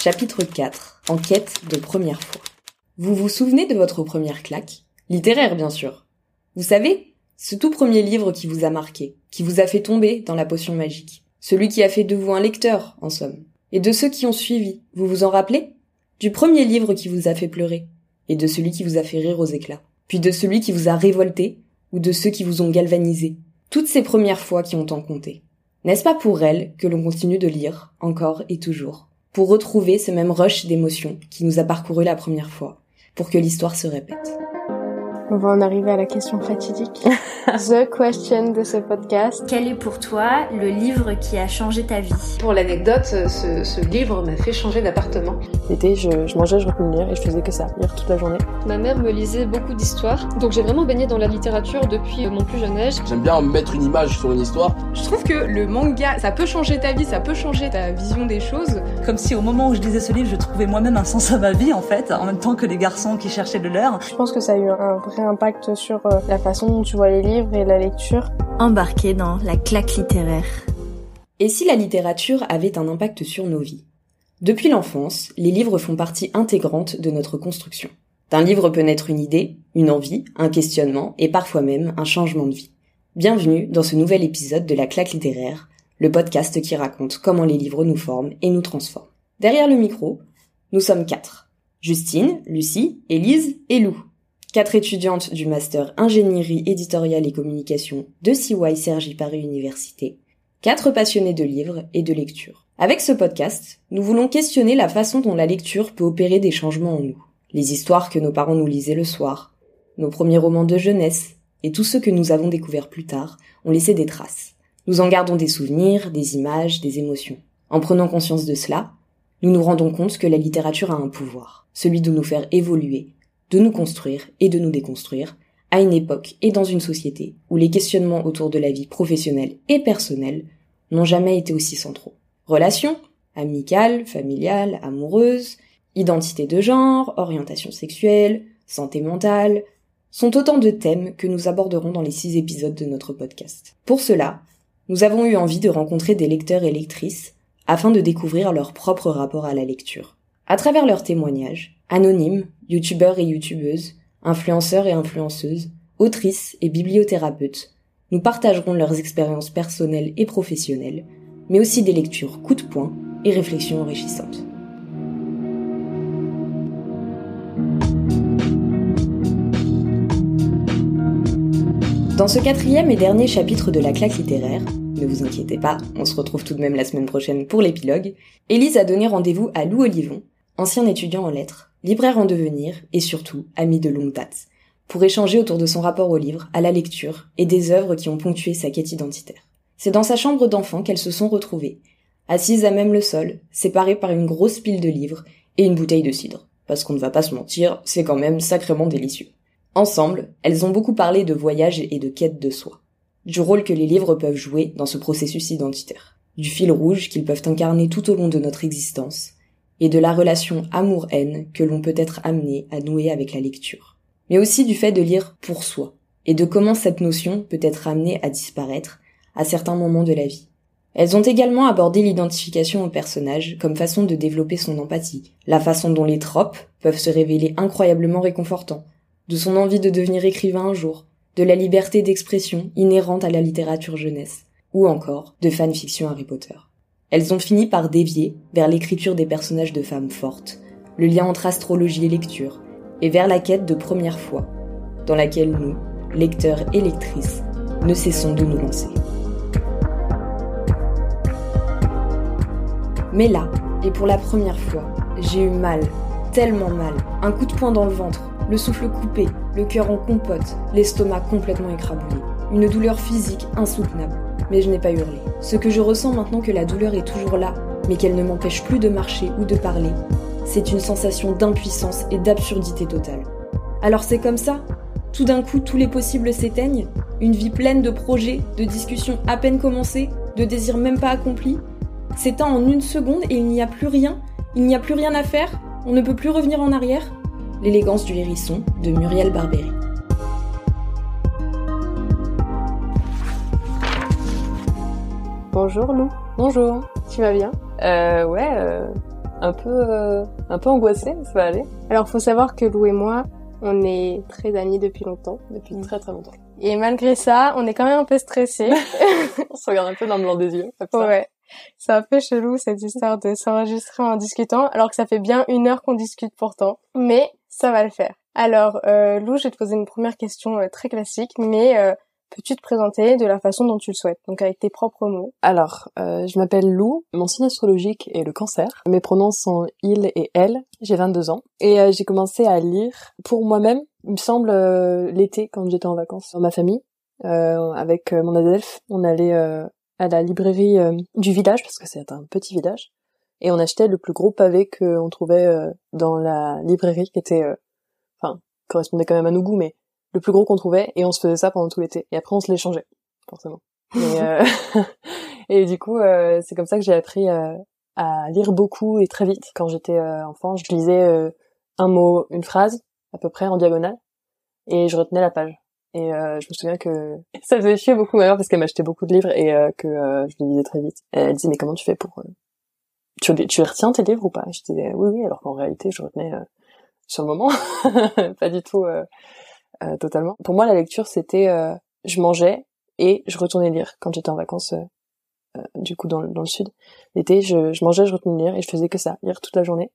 Chapitre 4. Enquête de première fois. Vous vous souvenez de votre première claque? Littéraire, bien sûr. Vous savez, ce tout premier livre qui vous a marqué, qui vous a fait tomber dans la potion magique. Celui qui a fait de vous un lecteur, en somme. Et de ceux qui ont suivi, vous vous en rappelez? Du premier livre qui vous a fait pleurer, et de celui qui vous a fait rire aux éclats. Puis de celui qui vous a révolté, ou de ceux qui vous ont galvanisé. Toutes ces premières fois qui ont tant compté. N'est-ce pas pour elles que l'on continue de lire, encore et toujours, pour retrouver ce même rush d'émotions qui nous a parcouru la première fois, pour que l'histoire se répète on va en arriver à la question fatidique. The question de ce podcast. Quel est pour toi le livre qui a changé ta vie? Pour l'anecdote, ce, ce, livre m'a fait changer d'appartement. L'été, je, je, mangeais, je revenais lire et je faisais que ça, lire toute la journée. Ma mère me lisait beaucoup d'histoires, donc j'ai vraiment baigné dans la littérature depuis mon plus jeune âge. J'aime bien mettre une image sur une histoire. Je trouve que le manga, ça peut changer ta vie, ça peut changer ta vision des choses. Comme si au moment où je lisais ce livre, je trouvais moi-même un sens à ma vie en fait, en même temps que les garçons qui cherchaient de leur. Je pense que ça a eu un vrai impact sur euh, la façon dont tu vois les livres et la lecture. Embarqué dans la claque littéraire. Et si la littérature avait un impact sur nos vies? Depuis l'enfance, les livres font partie intégrante de notre construction. D'un livre peut naître une idée, une envie, un questionnement et parfois même un changement de vie. Bienvenue dans ce nouvel épisode de la claque littéraire, le podcast qui raconte comment les livres nous forment et nous transforment. Derrière le micro, nous sommes quatre. Justine, Lucie, Élise et Lou quatre étudiantes du master ingénierie éditoriale et communication de CY Sergi Paris Université, quatre passionnées de livres et de lecture. Avec ce podcast, nous voulons questionner la façon dont la lecture peut opérer des changements en nous. Les histoires que nos parents nous lisaient le soir, nos premiers romans de jeunesse et tous ceux que nous avons découverts plus tard ont laissé des traces. Nous en gardons des souvenirs, des images, des émotions. En prenant conscience de cela, nous nous rendons compte que la littérature a un pouvoir, celui de nous faire évoluer de nous construire et de nous déconstruire, à une époque et dans une société où les questionnements autour de la vie professionnelle et personnelle n'ont jamais été aussi centraux. Relations, amicales, familiales, amoureuses, identité de genre, orientation sexuelle, santé mentale, sont autant de thèmes que nous aborderons dans les six épisodes de notre podcast. Pour cela, nous avons eu envie de rencontrer des lecteurs et lectrices afin de découvrir leur propre rapport à la lecture. À travers leurs témoignages, Anonymes, youtubeurs et youtubeuses, influenceurs et influenceuses, autrices et bibliothérapeutes, nous partagerons leurs expériences personnelles et professionnelles, mais aussi des lectures coup de poing et réflexions enrichissantes. Dans ce quatrième et dernier chapitre de la claque littéraire, ne vous inquiétez pas, on se retrouve tout de même la semaine prochaine pour l'épilogue, Élise a donné rendez-vous à Lou Olivon, ancien étudiant en lettres, libraire en devenir et surtout ami de longue date, pour échanger autour de son rapport au livre, à la lecture et des œuvres qui ont ponctué sa quête identitaire. C'est dans sa chambre d'enfant qu'elles se sont retrouvées, assises à même le sol, séparées par une grosse pile de livres et une bouteille de cidre. Parce qu'on ne va pas se mentir, c'est quand même sacrément délicieux. Ensemble, elles ont beaucoup parlé de voyage et de quête de soi, du rôle que les livres peuvent jouer dans ce processus identitaire, du fil rouge qu'ils peuvent incarner tout au long de notre existence, et de la relation amour-haine que l'on peut être amené à nouer avec la lecture. Mais aussi du fait de lire pour soi, et de comment cette notion peut être amenée à disparaître à certains moments de la vie. Elles ont également abordé l'identification au personnage comme façon de développer son empathie, la façon dont les tropes peuvent se révéler incroyablement réconfortants, de son envie de devenir écrivain un jour, de la liberté d'expression inhérente à la littérature jeunesse, ou encore de fanfiction Harry Potter. Elles ont fini par dévier vers l'écriture des personnages de femmes fortes, le lien entre astrologie et lecture, et vers la quête de première foi, dans laquelle nous, lecteurs et lectrices, ne cessons de nous lancer. Mais là, et pour la première fois, j'ai eu mal, tellement mal, un coup de poing dans le ventre, le souffle coupé, le cœur en compote, l'estomac complètement écrabouillé, une douleur physique insoutenable mais je n'ai pas hurlé. Ce que je ressens maintenant que la douleur est toujours là, mais qu'elle ne m'empêche plus de marcher ou de parler, c'est une sensation d'impuissance et d'absurdité totale. Alors c'est comme ça? Tout d'un coup, tous les possibles s'éteignent? Une vie pleine de projets, de discussions à peine commencées, de désirs même pas accomplis? S'éteint en une seconde et il n'y a plus rien Il n'y a plus rien à faire On ne peut plus revenir en arrière? L'élégance du hérisson de Muriel Barberi. Bonjour Lou. Bonjour. Tu vas bien? Euh, ouais, euh, un peu, euh, un peu angoissée, ça va aller. Alors, faut savoir que Lou et moi, on est très amis depuis longtemps. Depuis très très longtemps. Et malgré ça, on est quand même un peu stressés. On se regarde un peu dans le blanc des yeux, comme ça. ouais. C'est un peu chelou cette histoire de s'enregistrer en discutant, alors que ça fait bien une heure qu'on discute pourtant. Mais ça va le faire. Alors, euh, Lou, je vais te poser une première question euh, très classique, mais euh, peux-tu te présenter de la façon dont tu le souhaites, donc avec tes propres mots? Alors, euh, je m'appelle Lou, mon signe astrologique est le cancer. Mes pronoms sont il et elle, j'ai 22 ans. Et euh, j'ai commencé à lire pour moi-même, il me semble, euh, l'été, quand j'étais en vacances dans ma famille, euh, avec euh, mon adelphe. On allait euh, à la librairie du village, parce que c'est un petit village, et on achetait le plus gros pavé qu'on trouvait dans la librairie, qui était, enfin, correspondait quand même à nos goûts, mais le plus gros qu'on trouvait, et on se faisait ça pendant tout l'été. Et après, on se l'échangeait, forcément. Et, euh, et du coup, euh, c'est comme ça que j'ai appris euh, à lire beaucoup et très vite. Quand j'étais euh, enfant, je lisais euh, un mot, une phrase, à peu près en diagonale, et je retenais la page. Et euh, je me souviens que ça faisait chier beaucoup ma mère parce qu'elle m'achetait beaucoup de livres et euh, que euh, je les lisais très vite. Et elle disait mais comment tu fais pour tu, tu retiens tes livres ou pas? Je disais oui oui alors qu'en réalité je retenais euh, sur le moment, pas du tout euh, totalement. Pour moi la lecture c'était euh, je mangeais et je retournais lire quand j'étais en vacances euh, euh, du coup dans, le- dans le sud. L'été je, je mangeais, je retournais lire et je faisais que ça, lire toute la journée.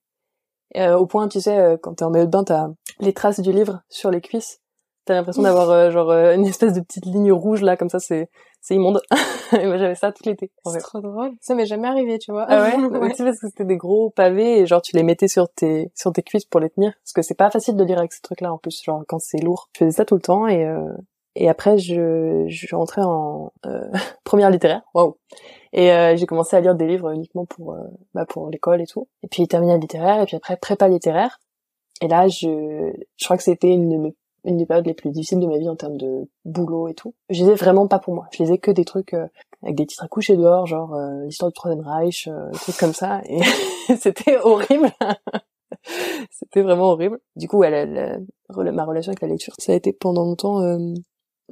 Euh, au point tu sais euh, quand t'es en maillot de bain t'as les traces du livre sur les cuisses T'as l'impression d'avoir euh, genre euh, une espèce de petite ligne rouge là, comme ça, c'est c'est immonde. et moi j'avais ça tout l'été. en C'est trop drôle. Ça m'est jamais arrivé, tu vois. Ah ouais, Tu sais parce que c'était des gros pavés et genre tu les mettais sur tes sur tes cuisses pour les tenir, parce que c'est pas facile de lire avec ces trucs-là en plus, genre quand c'est lourd. Je faisais ça tout le temps et euh, et après je je rentrais en euh, première littéraire. Waouh. Et euh, j'ai commencé à lire des livres uniquement pour euh, bah, pour l'école et tout. Et puis terminale littéraire et puis après prépa littéraire. Et là je je crois que c'était une de mes une des périodes les plus difficiles de ma vie en termes de boulot et tout. Je lisais vraiment pas pour moi. Je lisais que des trucs euh, avec des titres à coucher dehors, genre euh, l'histoire du Troisième Reich, euh, des trucs comme ça. Et c'était horrible. c'était vraiment horrible. Du coup, la- ma relation avec la lecture, ça a été pendant longtemps, euh,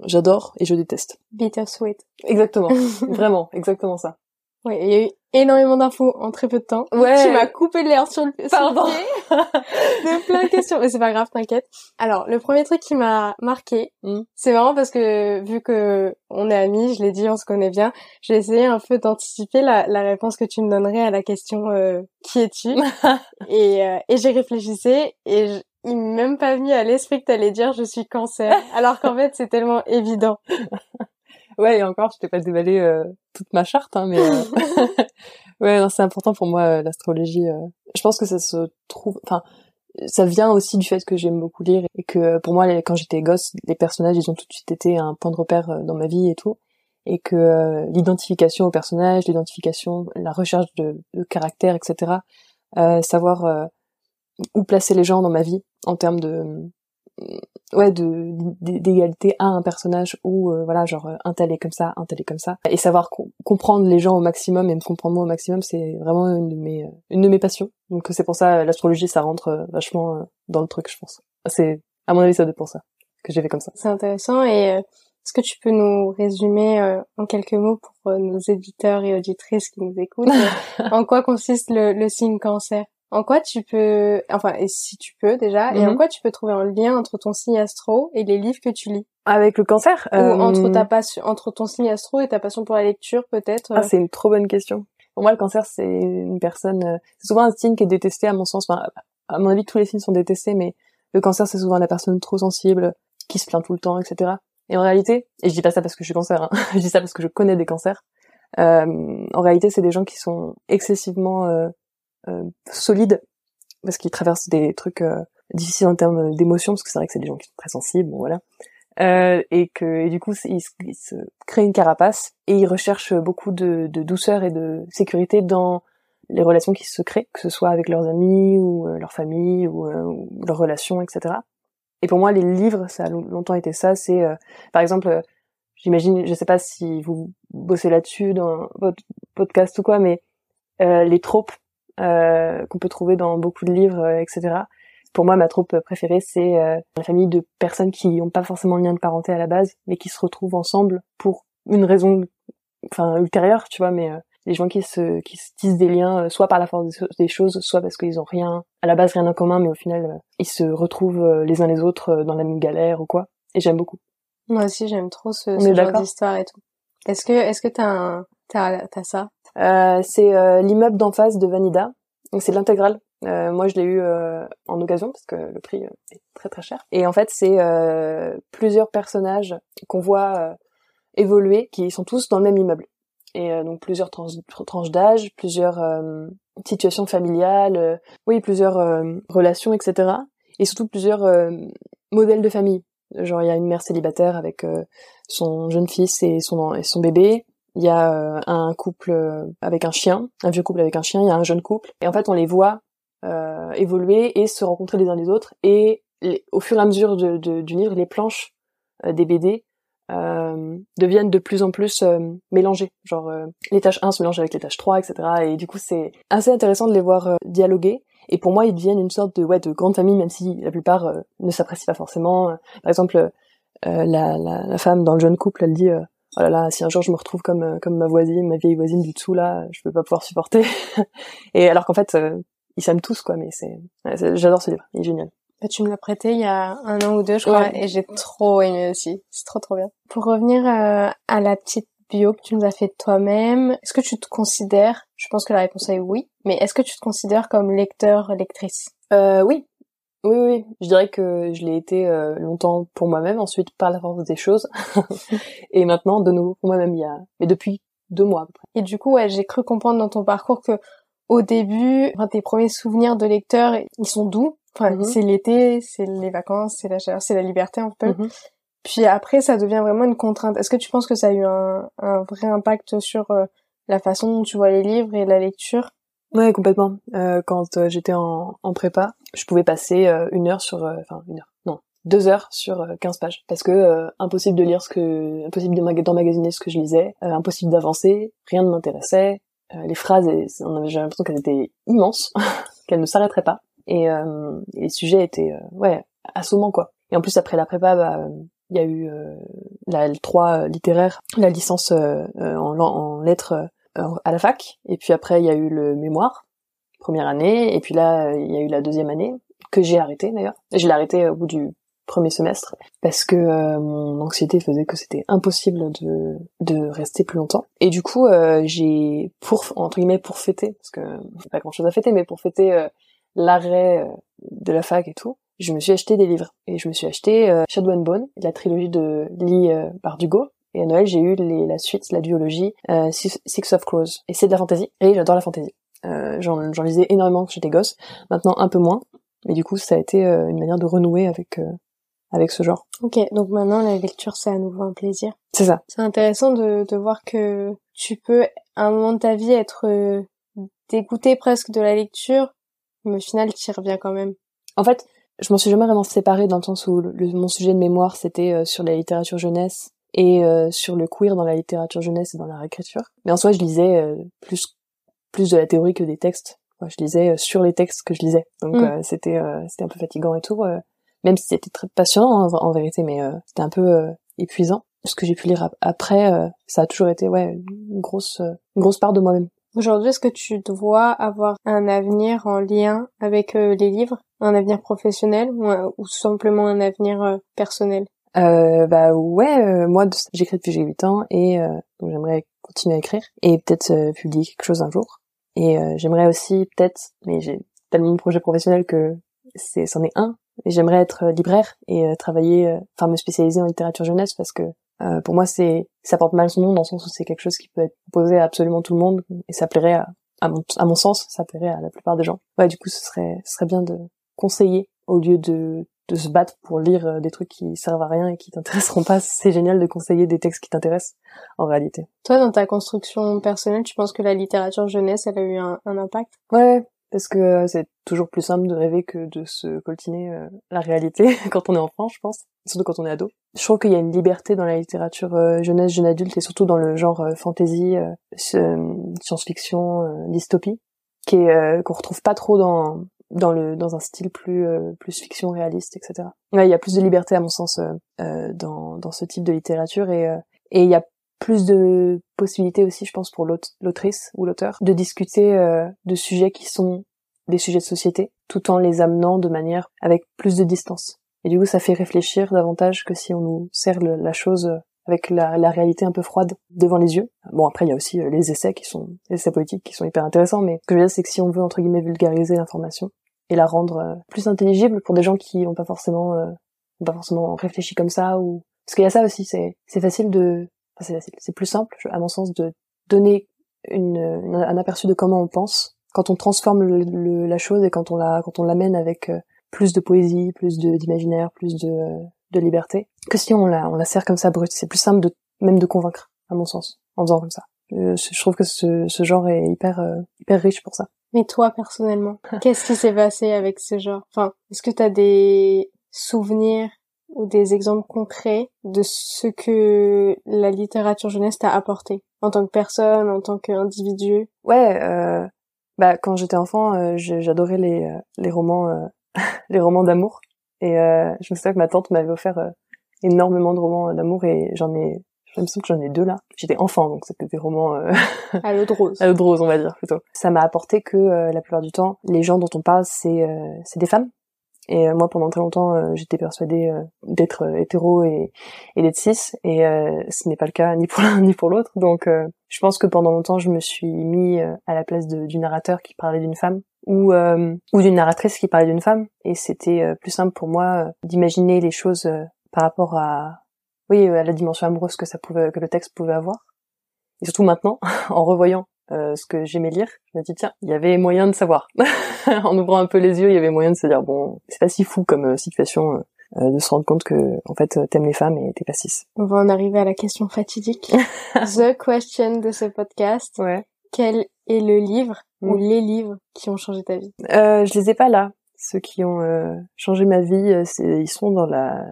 j'adore et je déteste. Bittersweet. Exactement. vraiment, exactement ça. Oui, il y a eu énormément d'infos en très peu de temps. Ouais. Tu m'as coupé l'air sur le, sur le Pardon. pied de plein de questions. Mais c'est pas grave, t'inquiète. Alors, le premier truc qui m'a marqué, Mm. c'est marrant parce que vu que on est amis, je l'ai dit, on se connaît bien, j'ai essayé un peu d'anticiper la, la réponse que tu me donnerais à la question euh, qui es-tu? Et, euh, et j'ai réfléchissé et je- il m'est même pas venu à l'esprit que t'allais dire je suis cancer alors qu'en fait c'est tellement évident. Ouais, et encore, je t'ai pas déballé euh, toute ma charte, hein, mais euh, ouais, non, c'est important pour moi euh, l'astrologie. euh. Je pense que ça se trouve, enfin, ça vient aussi du fait que j'aime beaucoup lire et que pour moi, les- quand j'étais gosse, les personnages, ils ont tout de suite été un point de repère euh, dans ma vie et tout, et que euh, l'identification aux personnages, l'identification, la recherche de, de caractère, etc., euh, savoir euh, où placer les gens dans ma vie en termes de ouais de d'égalité à un personnage ou euh, voilà genre euh, un tel est comme ça un tel est comme ça. Et savoir co- comprendre les gens au maximum et me comprendre moi au maximum c'est vraiment une de mes euh, une de mes passions. Donc c'est pour ça euh, l'astrologie ça rentre vachement dans le truc je pense. C'est à mon avis ça doit être pour ça que j'ai fait comme ça. C'est intéressant et euh, est-ce que tu peux nous résumer euh, en quelques mots pour nos éditeurs et auditrices qui nous écoutent en quoi consiste le, le signe cancer? En quoi tu peux, enfin, et si tu peux déjà, et en Mhm. quoi tu peux trouver un lien entre ton signe astro et les livres que tu lis? Avec le cancer Ou euh, entre ta passion, entre ton signe astro et ta passion pour la lecture peut-être? Ah, c'est une trop bonne question. Pour moi, le cancer, c'est une personne. euh, C'est souvent un signe qui est détesté, à mon sens. Enfin, à mon avis, tous les signes sont détestés, mais le cancer, c'est souvent la personne trop sensible, qui se plaint tout le temps, etc. Et en réalité, et je dis pas ça parce que je suis cancer, hein, je dis ça parce que je connais des cancers. euh, en réalité, c'est des gens qui sont excessivement euh, solides parce qu'ils traversent des trucs euh, difficiles en termes d'émotions, parce que c'est vrai que c'est des gens qui sont très sensibles, bon, voilà. Euh, et que et du coup ils, se- ils se créent une carapace et ils recherchent beaucoup de, de douceur et de sécurité dans les relations qui se créent, que ce soit avec leurs amis ou euh, leur famille ou, euh, leurs relations, etc. Et pour moi, les livres, ça a long- longtemps été ça. C'est, euh, par exemple, euh, j'imagine, je sais pas si vous bossez là-dessus dans votre podcast ou quoi, mais euh, les tropes euh, qu'on peut trouver dans beaucoup de livres, euh, etc. Pour moi, ma troupe préférée, c'est euh, la famille de personnes qui n'ont pas forcément de lien de parenté à la base, mais qui se retrouvent ensemble pour une raison, enfin ultérieure, tu vois, mais euh, les gens qui se qui se tissent des liens soit par la force des choses soit parce qu'ils ont rien à la base rien en commun mais au final ils se retrouvent les uns les autres dans la même galère ou quoi. Et j'aime beaucoup. Moi aussi j'aime trop ce, ce genre d'histoire et tout. Est-ce que est-ce que t'as un t'as t'as ça? euh, c'est l'immeuble d'en face de Vanida donc c'est l'intégrale euh, moi, je l'ai eu euh, en occasion parce que le prix est très très cher. Et en fait, c'est euh, plusieurs personnages qu'on voit évoluer, qui sont tous dans le même immeuble. Et donc plusieurs tranches d'âge, plusieurs situations familiales, oui, plusieurs relations, etc. Et surtout plusieurs modèles de famille. Genre, il y a une mère célibataire avec son jeune fils et son et son bébé. Il y a un couple avec un chien, un vieux couple avec un chien. Il y a un jeune couple. Et en fait, on les voit euh, évoluer et se rencontrer les uns les autres. Et au fur et à mesure du livre, les planches euh, des BD euh, deviennent de plus en plus euh, mélangées. Genre euh, les tâches 1 se mélangent avec les tâches 3, etc. Et du coup, c'est assez intéressant de les voir dialoguer. Et pour moi, ils deviennent une sorte de ouais de grande famille, même si la plupart ne s'apprécient pas forcément. Par exemple, la, la, la, femme dans le jeune couple, elle dit oh là là, si un jour je me retrouve comme comme ma voisine, ma vieille voisine du dessous là, je peux pas pouvoir supporter. et alors qu'en fait, ils s'aiment tous quoi mais c'est j'adore ce livre il est génial. Bah, tu me l'as prêté il y a un an ou deux je crois et j'ai trop aimé aussi. C'est trop trop bien. Pour revenir euh, à la petite bio que tu nous as fait toi-même est-ce que tu te considères je pense que la réponse est oui mais est-ce que tu te considères comme lecteur lectrice? Euh, oui oui, oui, je dirais que je l'ai été euh, longtemps pour moi-même, ensuite par la force des choses, et maintenant de nouveau pour moi-même il y a, mais depuis deux mois à peu près. Et du coup, ouais, j'ai cru comprendre dans ton parcours que au début, enfin, tes premiers souvenirs de lecteur, ils sont doux. Enfin, mhm. c'est l'été, c'est les vacances, c'est la chaleur, c'est la liberté un peu. Mhm. Puis après, ça devient vraiment une contrainte. Est-ce que tu penses que ça a eu un, un vrai impact sur euh, la façon dont tu vois les livres et la lecture? Ouais, complètement. Euh, quand euh, j'étais en, en, prépa, je pouvais passer euh, une heure sur, enfin une heure, non, deux heures sur 15 pages, parce que impossible de lire ce que, impossible d'emmagasiner ce que je lisais, impossible d'avancer, rien ne m'intéressait, euh, les phrases, on avait l'impression qu'elles étaient immenses, qu'elles ne s'arrêteraient pas. Et, euh, les sujets étaient, euh, ouais, assommants quoi. Et en plus après la prépa, bah, il y a eu la L3 littéraire, la licence en, en, lettres à la fac, et puis après il y a eu le mémoire, première année, et puis là il y a eu la deuxième année que j'ai arrêté d'ailleurs. Je l'ai arrêté au bout du premier semestre parce que euh, mon anxiété faisait que c'était impossible de de rester plus longtemps. Et du coup euh, j'ai pour entre guillemets pour fêter parce que pas grand chose à fêter mais pour fêter euh, l'arrêt de la fac et tout je me suis acheté des livres. Et je me suis acheté Shadow and Bone la trilogie de Lee Bardugo. Et à Noël j'ai eu la suite la duologie Six of Crows. Et c'est de la fantasy et j'adore la fantasy j'en lisais énormément quand j'étais gosse maintenant un peu moins mais du coup ça a été une manière de renouer avec avec ce genre. Ok, donc maintenant la lecture c'est à nouveau un plaisir. C'est ça. C'est intéressant de, de voir que tu peux à un moment de ta vie être euh, dégoûté presque de la lecture, mais au final tu y reviens quand même. En fait, je m'en suis jamais vraiment séparée dans le sens où le, mon sujet de mémoire c'était euh, sur la littérature jeunesse et euh, sur le queer dans la littérature jeunesse et dans la réécriture. Mais en soi, je lisais plus plus de la théorie que des textes. je lisais sur les textes que je lisais. Donc mm. c'était c'était un peu fatigant et tout même si c'était très passionnant hein, en, vérité, mais euh, c'était un peu euh, épuisant. Ce que j'ai pu lire après, euh, ça a toujours été ouais une grosse une grosse part de moi-même. Aujourd'hui, est-ce que tu dois avoir un avenir en lien avec les livres, un avenir professionnel ou, simplement un avenir personnel? Euh, Bah ouais, moi j'écris depuis j'ai 8 ans et donc j'aimerais continuer à écrire et peut-être publier quelque chose un jour. Et j'aimerais aussi peut-être, mais j'ai tellement de projets professionnels que c'est c'en est un, j'aimerais être euh, libraire et euh, travailler, euh, enfin me spécialiser en littérature jeunesse parce que pour moi c'est ça porte mal son nom dans le sens où c'est quelque chose qui peut être proposé à absolument tout le monde et ça plairait à, à, mon, à mon sens ça plairait à la plupart des gens. Ouais du coup ce serait ce serait bien de conseiller au lieu de de se battre pour lire des trucs qui servent à rien et qui t'intéresseront pas, c'est génial de conseiller des textes qui t'intéressent en réalité. Toi, dans ta construction personnelle, tu penses que la littérature jeunesse, elle a eu un, un impact? Ouais, parce que euh, c'est toujours plus simple de rêver que de se coltiner euh, la réalité quand on est enfant, je pense, surtout quand on est ado. Je trouve qu'il y a une liberté dans la littérature euh, jeunesse, jeune adulte, et surtout dans le genre fantasy, science-fiction, dystopie, qui qu'on retrouve pas trop dans dans le dans un style plus plus fiction réaliste, etc. Ouais, il y a plus de liberté à mon sens dans dans ce type de littérature et et il y a plus de possibilités aussi, je pense, pour l'autrice ou l'auteur de discuter euh, de sujets qui sont des sujets de société, tout en les amenant de manière avec plus de distance. Et du coup, ça fait réfléchir davantage que si on nous sert la chose avec la, la, réalité un peu froide devant les yeux. Bon, après, il y a aussi euh, les essais qui sont, les essais politiques qui sont hyper intéressants, mais ce que je veux dire, c'est que si on veut, entre guillemets, vulgariser l'information et la rendre euh, plus intelligible pour des gens qui n'ont pas forcément, euh, pas forcément réfléchi comme ça, ou, parce qu'il y a ça aussi, c'est, c'est facile de, enfin, c'est facile, c'est plus simple, à mon sens, de donner une, un aperçu de comment on pense quand on transforme le, la chose et quand on la, quand on l'amène avec plus de poésie, plus d'imaginaire, plus de, de liberté, que si on la, on la sert comme ça brute. C'est plus simple de, même de convaincre, à mon sens, en faisant comme ça. Euh, je trouve que ce, ce genre est hyper, euh, hyper riche pour ça. Mais toi, personnellement, qu'est-ce qui s'est passé avec ce genre? Enfin, est-ce que tu as des souvenirs ou des exemples concrets de ce que la littérature jeunesse t'a apporté en tant que personne, en tant qu'individu? Ouais, euh, bah quand j'étais enfant, euh, j'adorais les les romans les romans d'amour. Et euh, je me souviens que ma tante m'avait offert euh, énormément de romans d'amour et j'en ai, je me souviens que j'en ai deux là. J'étais enfant, donc c'était des romans euh... à l'eau de rose. à l'eau de rose, on va dire plutôt. Ça m'a apporté que euh, la plupart du temps, les gens dont on parle, c'est euh, c'est des femmes. Et moi, pendant très longtemps, j'étais persuadée d'être hétéro et, et d'être cis, et ce n'est pas le cas ni pour l'un ni pour l'autre. Donc, je pense que pendant longtemps, je me suis mis à la place de, du narrateur qui parlait d'une femme, ou euh, ou d'une narratrice qui parlait d'une femme et c'était euh, plus simple pour moi euh, d'imaginer les choses par rapport à oui à la dimension amoureuse que ça pouvait que le texte pouvait avoir. Et surtout maintenant en revoyant ce que j'aimais lire je me dis tiens il y avait moyen de savoir. En ouvrant un peu les yeux il y avait moyen de se dire bon c'est pas si fou comme situation de se rendre compte que en fait t'aimes les femmes et t'es pas cis on va en arriver à la question fatidique. The question de ce podcast. Ouais. Quel est le livre ou mm. les livres qui ont changé ta vie? Euh, Je les ai pas là. Ceux qui ont euh, changé ma vie, euh, ils sont dans la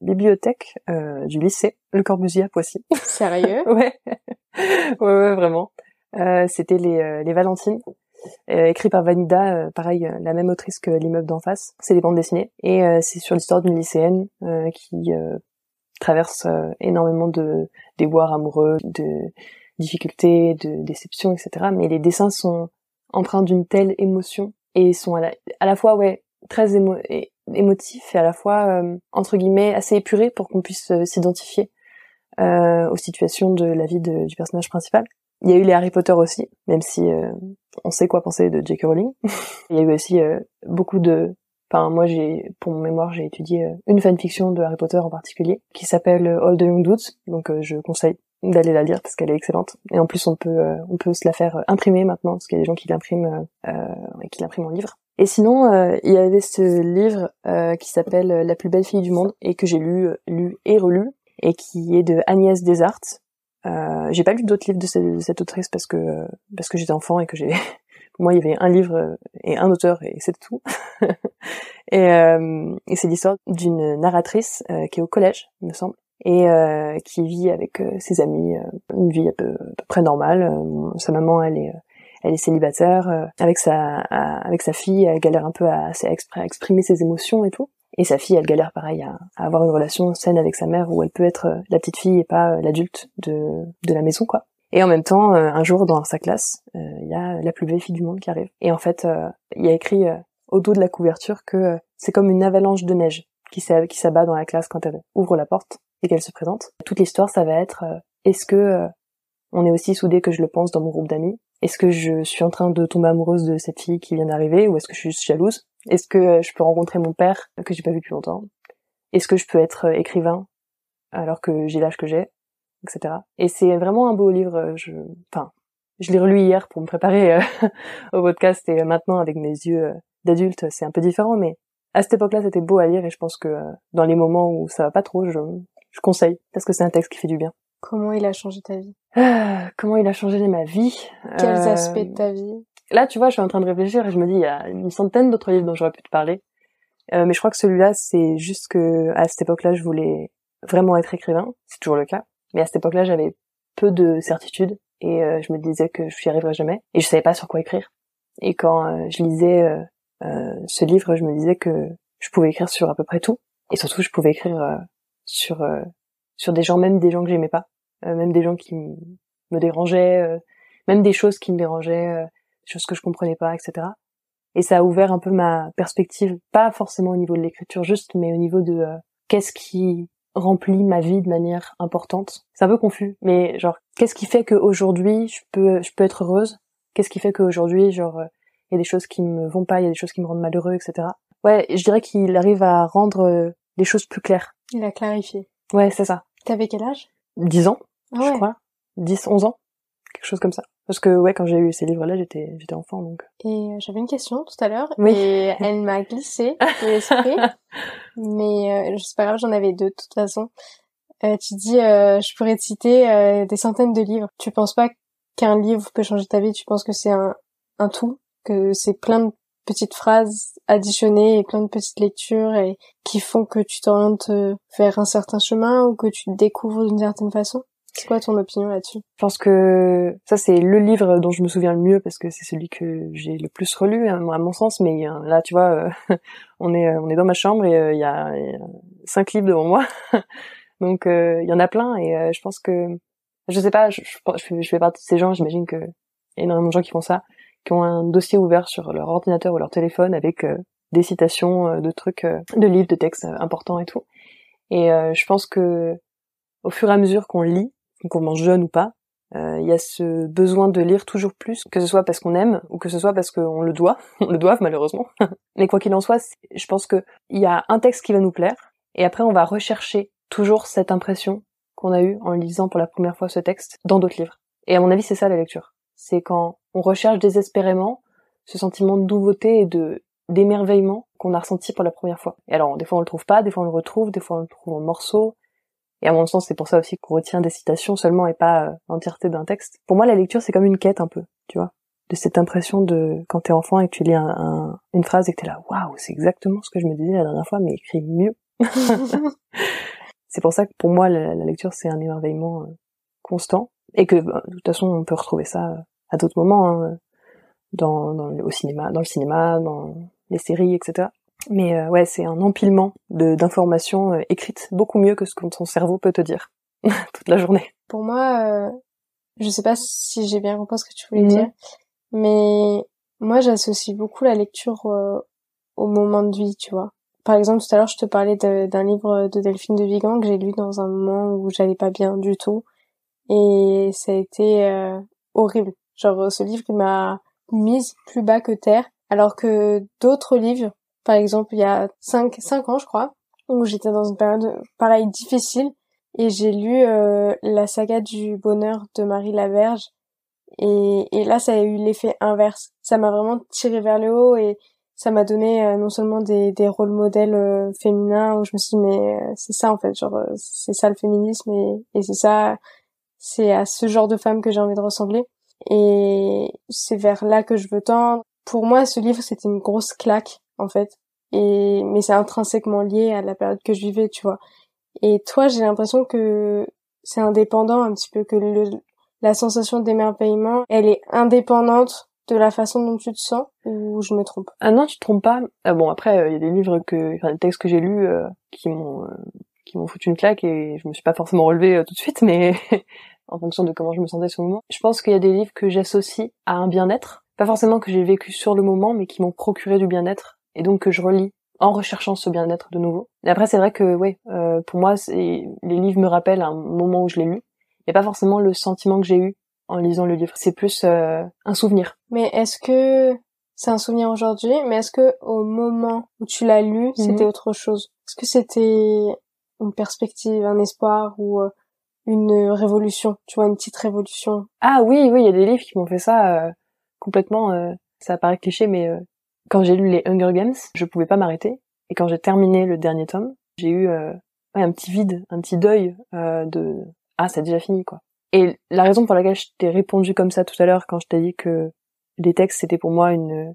bibliothèque euh, du lycée, le Corbusier à Poissy. Sérieux? Ouais. ouais, ouais, vraiment. C'était les, les Valentines, écrit par Vanida, pareil, la même autrice que l'immeuble d'en face. C'est des bandes dessinées et c'est sur l'histoire d'une lycéenne qui traverse énormément de déboires amoureux, de difficultés, de déceptions, etc. Mais les dessins sont empreints d'une telle émotion et sont à la, à la fois ouais très émo émotifs et à la fois euh, entre guillemets assez épurés pour qu'on puisse euh, s'identifier euh, aux situations de la vie du personnage principal. Il y a eu les Harry Potter aussi, même si euh, on sait quoi penser de J.K. Rowling. Il y a eu aussi beaucoup de Enfin, moi, j'ai, pour mon mémoire, j'ai étudié une fanfiction de Harry Potter en particulier, qui s'appelle All the Young Dudes, donc je conseille d'aller la lire parce qu'elle est excellente. Et en plus, on peut euh, on peut se la faire euh, imprimer maintenant parce qu'il y a des gens qui l'impriment euh, et qui l'impriment en livre. Et sinon, il y avait ce livre qui s'appelle La plus belle fille du monde et que j'ai lu, lu et relu et qui est de Agnès Desarts. Euh, j'ai pas lu d'autres livres de cette, autrice parce que parce que j'étais enfant et que j'ai moi il y avait un livre et un auteur et c'est tout. et, et c'est l'histoire d'une narratrice qui est au collège, me semble, et euh, qui vit avec euh, ses amis euh, une vie à peu, près normale. sa maman, elle est elle est célibataire avec sa avec sa fille, elle galère un peu à, à, exprimer ses émotions et tout. Et sa fille, elle galère pareil à, avoir une relation saine avec sa mère où elle peut être la petite fille et pas l'adulte de de la maison quoi. Et en même temps, un jour dans sa classe, il y a la plus belle fille du monde qui arrive. Et en fait, il y a écrit au dos de la couverture que c'est comme une avalanche de neige qui s'abat dans la classe quand elle ouvre la porte et qu'elle se présente. Toute l'histoire, ça va être euh, est-ce que euh, on est aussi soudés que je le pense dans mon groupe d'amis? Est-ce que je suis en train de tomber amoureuse de cette fille qui vient d'arriver ou est-ce que je suis jalouse? Est-ce que euh, je peux rencontrer mon père que j'ai pas vu depuis longtemps? Est-ce que je peux être écrivain alors que j'ai l'âge que j'ai? Etc. Et c'est vraiment un beau livre. Je, enfin, je l'ai relu hier pour me préparer au podcast et maintenant avec mes yeux d'adulte, c'est un peu différent, mais à cette époque-là, c'était beau à lire et je pense que dans les moments où ça va pas trop, je, je conseille parce que c'est un texte qui fait du bien. Comment il a changé ta vie? Ah, Comment il a changé ma vie? Quels euh... aspects de ta vie? Là, tu vois, je suis en train de réfléchir et je me dis, il y a une centaine d'autres livres dont j'aurais pu te parler. Euh, mais je crois que celui-là, c'est juste que à cette époque-là, je voulais vraiment être écrivain. C'est toujours le cas. Mais à cette époque-là, j'avais peu de certitude et euh, je me disais que je n'y arriverais jamais et je savais pas sur quoi écrire. Et quand je lisais ce livre, je me disais que je pouvais écrire sur à peu près tout et surtout je pouvais écrire sur euh, sur des gens même des gens que j'aimais pas euh, même des gens qui me dérangeaient, euh, même des choses qui me dérangeaient, des choses que je comprenais pas, etc. Et ça a ouvert un peu ma perspective, pas forcément au niveau de l'écriture juste, mais au niveau de qu'est-ce qui remplit ma vie de manière importante. C'est un peu confus, mais genre qu'est-ce qui fait qu'aujourd'hui je peux je peux être heureuse? Qu'est-ce qui fait qu'aujourd'hui genre il y a des choses qui me vont pas, il y a des choses qui me rendent malheureux, etc. Ouais, je dirais qu'il arrive à rendre les choses plus claires. Il a clarifié. Ouais, c'est ça. T'avais quel âge? 10 ans, ah ouais. je crois. 10, 11 ans. Quelque chose comme ça. Parce que, ouais, quand j'ai eu ces livres-là, j'étais, j'étais enfant, donc. Et euh, j'avais une question tout à l'heure. Oui. Et elle m'a glissé l'esprit. mais euh, c'est pas grave, j'en avais deux, de toute façon. Euh, tu dis, euh, je pourrais te citer euh, des centaines de livres. Tu penses pas qu'un livre peut changer ta vie? Tu penses que c'est un, un tout? Que c'est plein de petites phrases additionnées et plein de petites lectures et qui font que tu t'orientes vers un certain chemin ou que tu te découvres d'une certaine façon C'est quoi ton opinion là-dessus? Je pense que ça c'est le livre dont je me souviens le mieux parce que c'est celui que j'ai le plus relu à mon sens. Mais là, tu vois, euh, on est dans ma chambre et euh, il y, a, cinq livres devant moi, donc il y en a plein et je pense que je sais pas, je, fais partie de ces gens. J'imagine que énormément de gens qui font ça qui ont un dossier ouvert sur leur ordinateur ou leur téléphone avec euh, des citations euh, de trucs, euh, de livres, de textes importants et tout. Et je pense que au fur et à mesure qu'on lit, qu'on mange jeune ou pas, il y a ce besoin de lire toujours plus, que ce soit parce qu'on aime ou que ce soit parce qu'on le doit, on le doit malheureusement. Mais quoi qu'il en soit, je pense que il y a un texte qui va nous plaire et après on va rechercher toujours cette impression qu'on a eue en lisant pour la première fois ce texte dans d'autres livres. Et à mon avis, c'est ça la lecture. C'est quand on recherche désespérément ce sentiment de nouveauté et de d'émerveillement qu'on a ressenti pour la première fois. Et alors, des fois on le trouve pas, des fois on le retrouve, des fois on le trouve en morceaux. Et à mon sens, c'est pour ça aussi qu'on retient des citations seulement et pas euh, l'entièreté d'un texte. Pour moi, la lecture, c'est comme une quête un peu, tu vois, de cette impression de quand t'es enfant et que tu lis un, un, une phrase et que t'es là, waouh, c'est exactement ce que je me disais la dernière fois, mais écrit mieux. c'est pour ça que pour moi, la, la lecture, c'est un émerveillement euh, constant et que bah, de toute façon, on peut retrouver ça euh, à d'autres moments, hein, dans, dans, au cinéma, dans le cinéma, dans les séries, etc. Mais euh, ouais, c'est un empilement de d'informations euh, écrites beaucoup mieux que ce que ton cerveau peut te dire toute la journée. Pour moi, euh, je sais pas si j'ai bien compris ce que tu voulais dire, mais moi j'associe beaucoup la lecture euh, au moment de vie, tu vois. Par exemple, tout à l'heure, je te parlais d'un livre de Delphine de Vigan que j'ai lu dans un moment où j'allais pas bien du tout, et ça a été euh, horrible. Genre, ce livre, il m'a mise plus bas que terre. Alors que d'autres livres, par exemple, il y a 5, cinq ans, je crois, où j'étais dans une période, pareil, difficile, et j'ai lu euh, la saga du bonheur de Marie Laverge, et, et là, ça a eu l'effet inverse. Ça m'a vraiment tiré vers le haut, et ça m'a donné euh, non seulement des, des rôles modèles euh, féminins, où je me suis dit, mais euh, c'est ça, en fait, genre, euh, c'est ça le féminisme, et, et c'est ça, c'est à ce genre de femme que j'ai envie de ressembler et c'est vers là que je veux tendre. Pour moi, ce livre, c'était une grosse claque, en fait. Et, mais c'est intrinsèquement lié à la période que je vivais, tu vois. Et toi, j'ai l'impression que c'est indépendant un petit peu, que le, la sensation d'émerveillement, elle est indépendante de la façon dont tu te sens, ou je me trompe? Ah non, tu te trompes pas. Ah bon, après, il euh, y a des livres que, enfin, des textes que j'ai lus euh, qui m'ont, euh, qui m'ont foutu une claque et je me suis pas forcément relevée euh, tout de suite, mais en fonction de comment je me sentais sur le moment. Je pense qu'il y a des livres que j'associe à un bien-être, pas forcément que j'ai vécu sur le moment, mais qui m'ont procuré du bien-être, et donc que je relis en recherchant ce bien-être de nouveau. Et après, c'est vrai que, ouais, euh, pour moi, les livres me rappellent un moment où je l'ai lu, et pas forcément le sentiment que j'ai eu en lisant le livre. C'est plus euh, un souvenir. Mais est-ce que c'est un souvenir aujourd'hui Mais est-ce que au moment où tu l'as lu, mm -hmm. c'était autre chose? Est-ce que c'était une perspective, un espoir ou euh, une révolution, tu vois, une petite révolution. Ah oui, oui, il y a des livres qui m'ont fait ça euh, complètement. Euh, ça paraît cliché, mais euh, quand j'ai lu les Hunger Games, je pouvais pas m'arrêter. Et quand j'ai terminé le dernier tome, j'ai eu ouais, un petit vide, un petit deuil de ah, c'est déjà fini quoi. Et la raison pour laquelle je t'ai répondu comme ça tout à l'heure quand je t'ai dit que les textes c'était pour moi une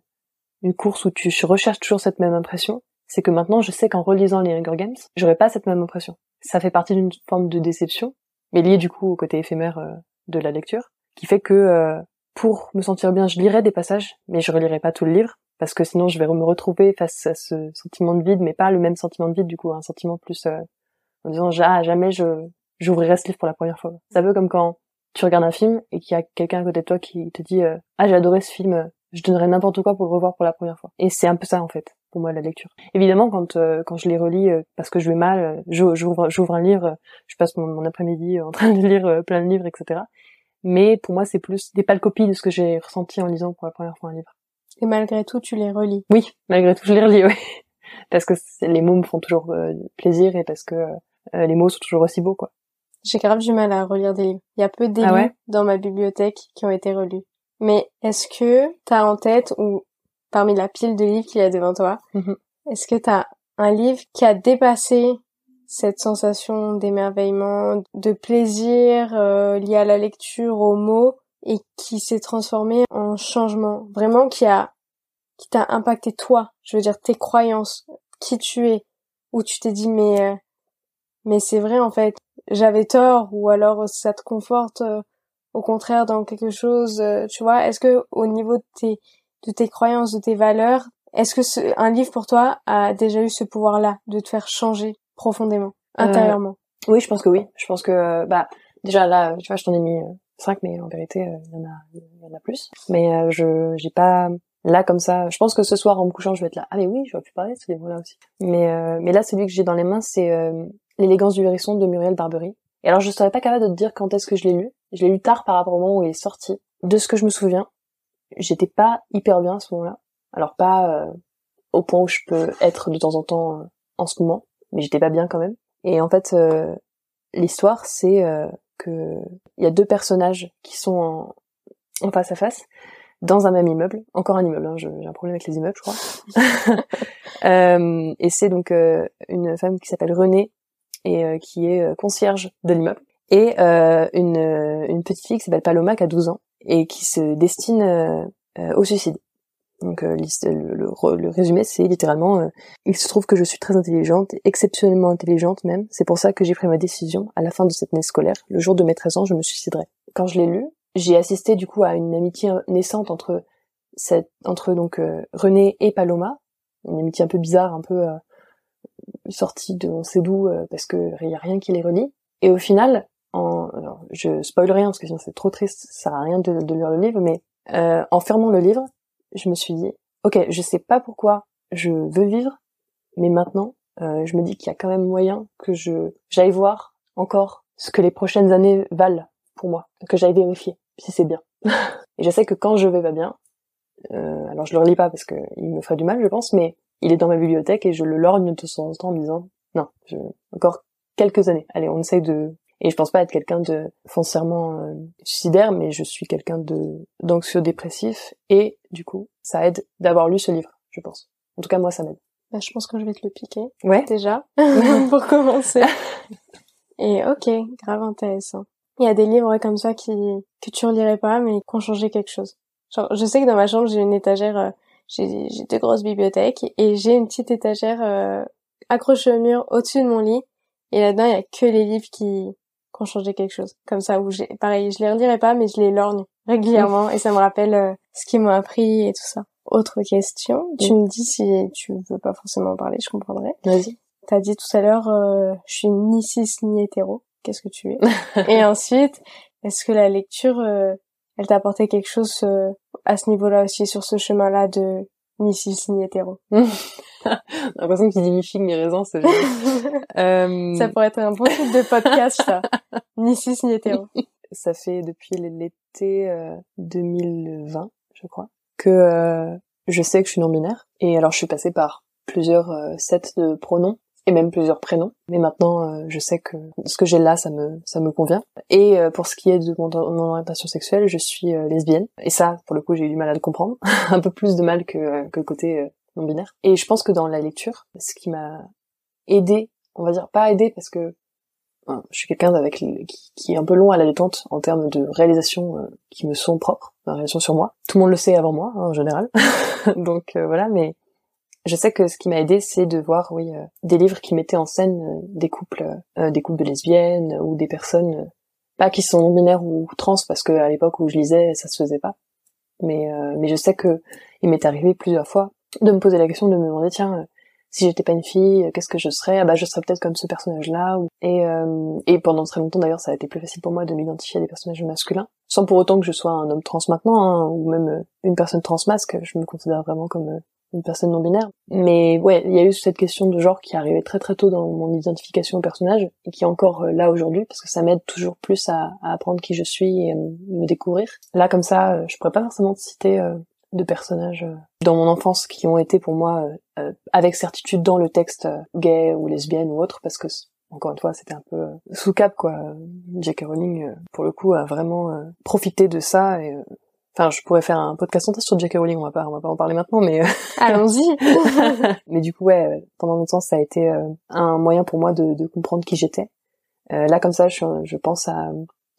une course où tu recherches toujours cette même impression, c'est que maintenant je sais qu'en relisant les Hunger Games, j'aurais pas cette même impression. Ça fait partie d'une forme de déception, mais lié du coup au côté éphémère euh, de la lecture, qui fait que euh, pour me sentir bien, je lirai des passages, mais je relirai pas tout le livre, parce que sinon je vais me retrouver face à ce sentiment de vide, mais pas le même sentiment de vide du coup, un sentiment plus euh, en disant ah, jamais je j'ouvrirais ce livre pour la première fois. Un peu comme quand tu regardes un film et qu'il y a quelqu'un à côté de toi qui te dit euh, ah j'ai adoré ce film, je donnerais n'importe quoi pour le revoir pour la première fois. Et c'est un peu ça en fait pour moi la lecture. Évidemment quand euh, quand je les relis euh, parce que je vais mal, j'ouvre j'ouvre un livre, je passe mon, mon après-midi en train de lire plein de livres etc. Mais pour moi c'est plus des pâles copies de ce que j'ai ressenti en lisant pour la première fois un livre. Et malgré tout tu les relis. Oui, malgré tout je les relis oui. parce que les mots me font toujours plaisir et parce que les mots sont toujours aussi beaux quoi. J'ai grave du mal à relire des livres. Il y a peu d'élus ah dans ma bibliothèque qui ont été relus. Mais est-ce que t'as en tête ou parmi la pile de livres qu'il y a devant toi, mhm. est-ce que t'as un livre qui a dépassé cette sensation d'émerveillement, de plaisir euh, lié à la lecture, aux mots, et qui s'est transformé en changement, vraiment qui a qui t'a impacté toi, je veux dire tes croyances, qui tu es, où tu t'es dit mais euh, mais c'est vrai en fait, j'avais tort ou alors ça te conforte euh, au contraire dans quelque chose, tu vois? Est-ce que au niveau de tes de tes croyances, de tes valeurs, est-ce que ce, un livre pour toi a déjà eu ce pouvoir-là de te faire changer profondément, euh, intérieurement? Oui, je pense que oui. Je pense que bah déjà là, tu vois, je t'en ai mis cinq, mais en vérité, il y en a il y en a plus. Mais je j'ai pas là comme ça. Je pense que ce soir en me couchant, je vais être là. Ah mais oui, j'aurais pu parler de ce livre-là aussi. Mais mais là, celui que j'ai dans les mains, c'est L'élégance du hérisson de Muriel Barbery. Et alors je serais pas capable de te dire quand est-ce que je l'ai lu. Je l'ai lu tard par rapport au moment où il est sorti. De ce que je me souviens, j'étais pas hyper bien à ce moment-là. Alors pas euh, au point où je peux être de temps en temps euh, en ce moment, mais j'étais pas bien quand même. Et en fait, euh, l'histoire c'est que il y a deux personnages qui sont en, en, face à face dans un même immeuble, encore un immeuble. Hein, j'ai un problème avec les immeubles, je crois. et c'est donc une femme qui s'appelle Renée et euh, qui est euh, concierge de l'immeuble, et euh, une, une petite fille qui s'appelle Paloma qui a 12 ans et qui se destine au suicide. Donc le, le, le, résumé, c'est littéralement il se trouve que je suis très intelligente, exceptionnellement intelligente même. C'est pour ça que j'ai pris ma décision à la fin de cette année scolaire. Le jour de mes 13 ans, je me suiciderai. Quand je l'ai lu, j'ai assisté du coup à une amitié naissante entre cette, entre donc René et Paloma, une amitié un peu bizarre, un peu sortie de on sait d'où euh, parce que il y a rien qui les relie. Et au final, je spoil rien parce que sinon c'est trop triste, ça sert à rien de, lire le livre, mais euh, en fermant le livre, je me suis dit, ok, je sais pas pourquoi je veux vivre, mais maintenant, euh, je me dis qu'il y a quand même moyen que je j'aille voir encore ce que les prochaines années valent pour moi, que j'aille vérifier si c'est bien. et je sais que quand je vais pas bien, euh, alors je le relis pas parce que il me ferait du mal, je pense, mais il est dans ma bibliothèque et je le lorgne de temps en temps en disant non, je... encore quelques années. Allez, on essaye de et je pense pas être quelqu'un de foncièrement euh, suicidaire, mais je suis quelqu'un de d'anxieux dépressif et du coup, ça aide d'avoir lu ce livre, je pense. En tout cas, moi, ça m'aide. Bah, je pense que je vais te le piquer. Ouais. Déjà, pour commencer. et ok, grave intéressant. Il y a des livres comme ça qui que tu relirais pas, mais qui ont changé quelque chose. Genre, je sais que dans ma chambre, j'ai une étagère euh, j'ai j'ai deux grosses bibliothèques et j'ai une petite étagère euh, accrochée au mur au-dessus de mon lit et là-dedans il y a que les livres qui, qui ont changé quelque chose. Comme ça où j'ai pareil je les relirai pas mais je les lorgne régulièrement et ça me rappelle euh, ce qu'ils m'ont appris et tout ça. Autre question. Tu me dis si tu veux pas forcément en parler je comprendrai vas-y. T'as dit tout à l'heure euh, je suis ni cis ni hétéro. Qu'est-ce que tu es? Et ensuite est-ce que la lecture euh, elle t'a apporté quelque chose euh, à ce niveau-là aussi, sur ce chemin-là de ni cis ni hétéro. J'ai l'impression qu'il dit mi figue, mi raisin, c'est euh... Ça pourrait être un bon type de podcast, ça. ni cis ni hétéro. Ça fait depuis l'été 2020, euh, je crois, que euh, je sais que je suis non-binaire. Et alors, je suis passée par plusieurs sets de pronoms et même plusieurs prénoms. Mais maintenant, euh, je sais que ce que j'ai là, ça me ça me convient. Et euh, pour ce qui est de mon, orientation sexuelle, je suis euh, lesbienne. Et ça, pour le coup, j'ai eu du mal à le comprendre, un peu plus de mal que que le côté non binaire. Et je pense que dans la lecture, ce qui m'a aidé, on va dire pas aidé parce que je suis quelqu'un avec qui, qui, est un peu long à la détente en termes de réalisations qui me sont propres, ma réalisation sur moi. Tout le monde le sait avant moi, hein, en général. Donc voilà, mais je sais que ce qui m'a aidé, c'est de voir, oui, euh, des livres qui mettaient en scène euh, des couples, euh, des couples de lesbiennes ou des personnes pas qui sont binaires ou trans, parce que à l'époque où je lisais, ça se faisait pas. Mais mais je sais que il m'est arrivé plusieurs fois de me poser la question de me demander, tiens, si j'étais pas une fille, qu'est-ce que je serais? Ah bah je serais peut-être comme ce personnage-là. Et, euh, et pendant très longtemps d'ailleurs, ça a été plus facile pour moi de m'identifier à des personnages masculins, sans pour autant que je sois un homme trans maintenant, hein, ou même euh, une personne transmasque. Je me considère vraiment comme euh, une personne non binaire. Mais ouais, il y a eu cette question de genre qui est arrivée très très tôt dans mon identification au personnage et qui est encore euh, là aujourd'hui parce que ça m'aide toujours plus à, apprendre qui je suis et à me découvrir. Là comme ça, je pourrais pas forcément citer de personnages euh, dans mon enfance qui ont été pour moi euh, euh, avec certitude dans le texte gay ou lesbienne ou autre parce que encore une fois c'était un peu sous cap quoi J.K. Rowling pour le coup a vraiment profité de ça et Enfin, je pourrais faire un podcast entier sur J.K. Rowling, on va pas, on va pas en parler maintenant, mais allons-y. mais du coup, ouais, pendant longtemps, ça a été un moyen pour moi de, de comprendre qui j'étais. là, comme ça, je, je pense à,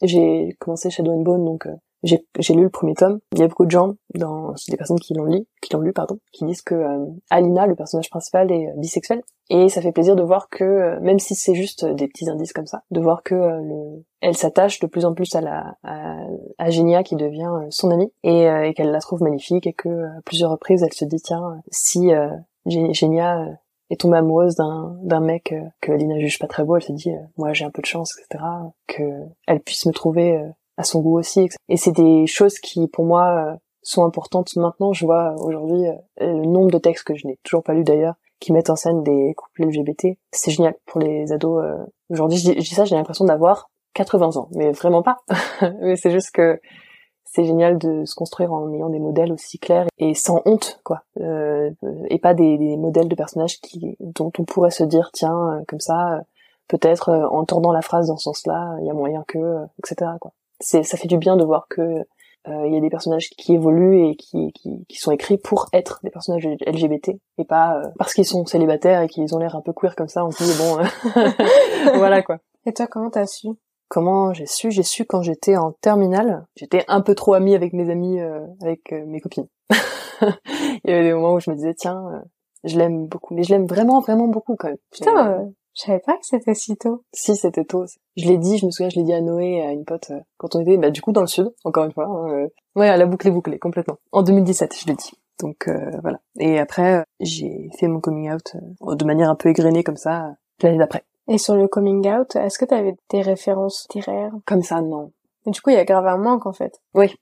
j'ai commencé Shadow and Bone, donc j'ai lu le premier tome. Il y a beaucoup de gens, dans des personnes qui l'ont lu, qui l'ont lu pardon, qui disent que euh, Alina, le personnage principal, est euh, bisexuel. Et ça fait plaisir de voir que, euh, même si c'est juste des petits indices comme ça, de voir que le, elle s'attache de plus en plus à la à, à Genia qui devient son amie et, et qu'elle la trouve magnifique et que à plusieurs reprises elle se dit tiens si Genia est tombée amoureuse d'un d'un mec que Alina juge pas très beau, elle se dit moi j'ai un peu de chance etc que elle puisse me trouver à son goût aussi. Et c'est des choses qui, pour moi, euh, sont importantes maintenant. Je vois aujourd'hui euh, le nombre de textes que je n'ai toujours pas lu d'ailleurs, qui mettent en scène des couples LGBT. C'est génial pour les ados. Euh. Aujourd'hui, je dis ça, j'ai l'impression d'avoir 80 ans, mais vraiment pas. mais c'est juste que c'est génial de se construire en ayant des modèles aussi clairs et sans honte, quoi. Euh, et pas des, modèles de personnages qui dont on pourrait se dire, tiens, comme ça, peut-être en tordant la phrase dans ce sens-là, il y a moyen que, etc. Quoi c'est ça fait du bien de voir que euh, il y a des personnages qui évoluent et qui, qui, qui, sont écrits pour être des personnages LGBT et pas euh, parce qu'ils sont célibataires et qu'ils ont l'air un peu queer comme ça on se dit bon euh, voilà quoi. Et toi comment t'as su? Comment j'ai su? J'ai su quand j'étais en terminale. J'étais un peu trop amie avec mes amis, avec mes copines. il y avait des moments où je me disais tiens, je l'aime beaucoup, mais je l'aime vraiment vraiment beaucoup quand même. Putain, je savais pas que c'était si tôt. Si, c'était tôt. Je l'ai dit, je me souviens, je l'ai dit à Noé à une pote euh, quand on était, bah, du coup, dans le sud, encore une fois. Hein, euh, ouais, à la boucle est bouclée, complètement. En 2017, je l'ai dit. Donc euh, voilà. Et après, j'ai fait mon coming out de manière un peu égrenée comme ça l'année d'après. Et sur le coming out, est-ce que tu avais des références littéraires? Comme ça, non. Et du coup, il y a grave un manque en fait. Oui,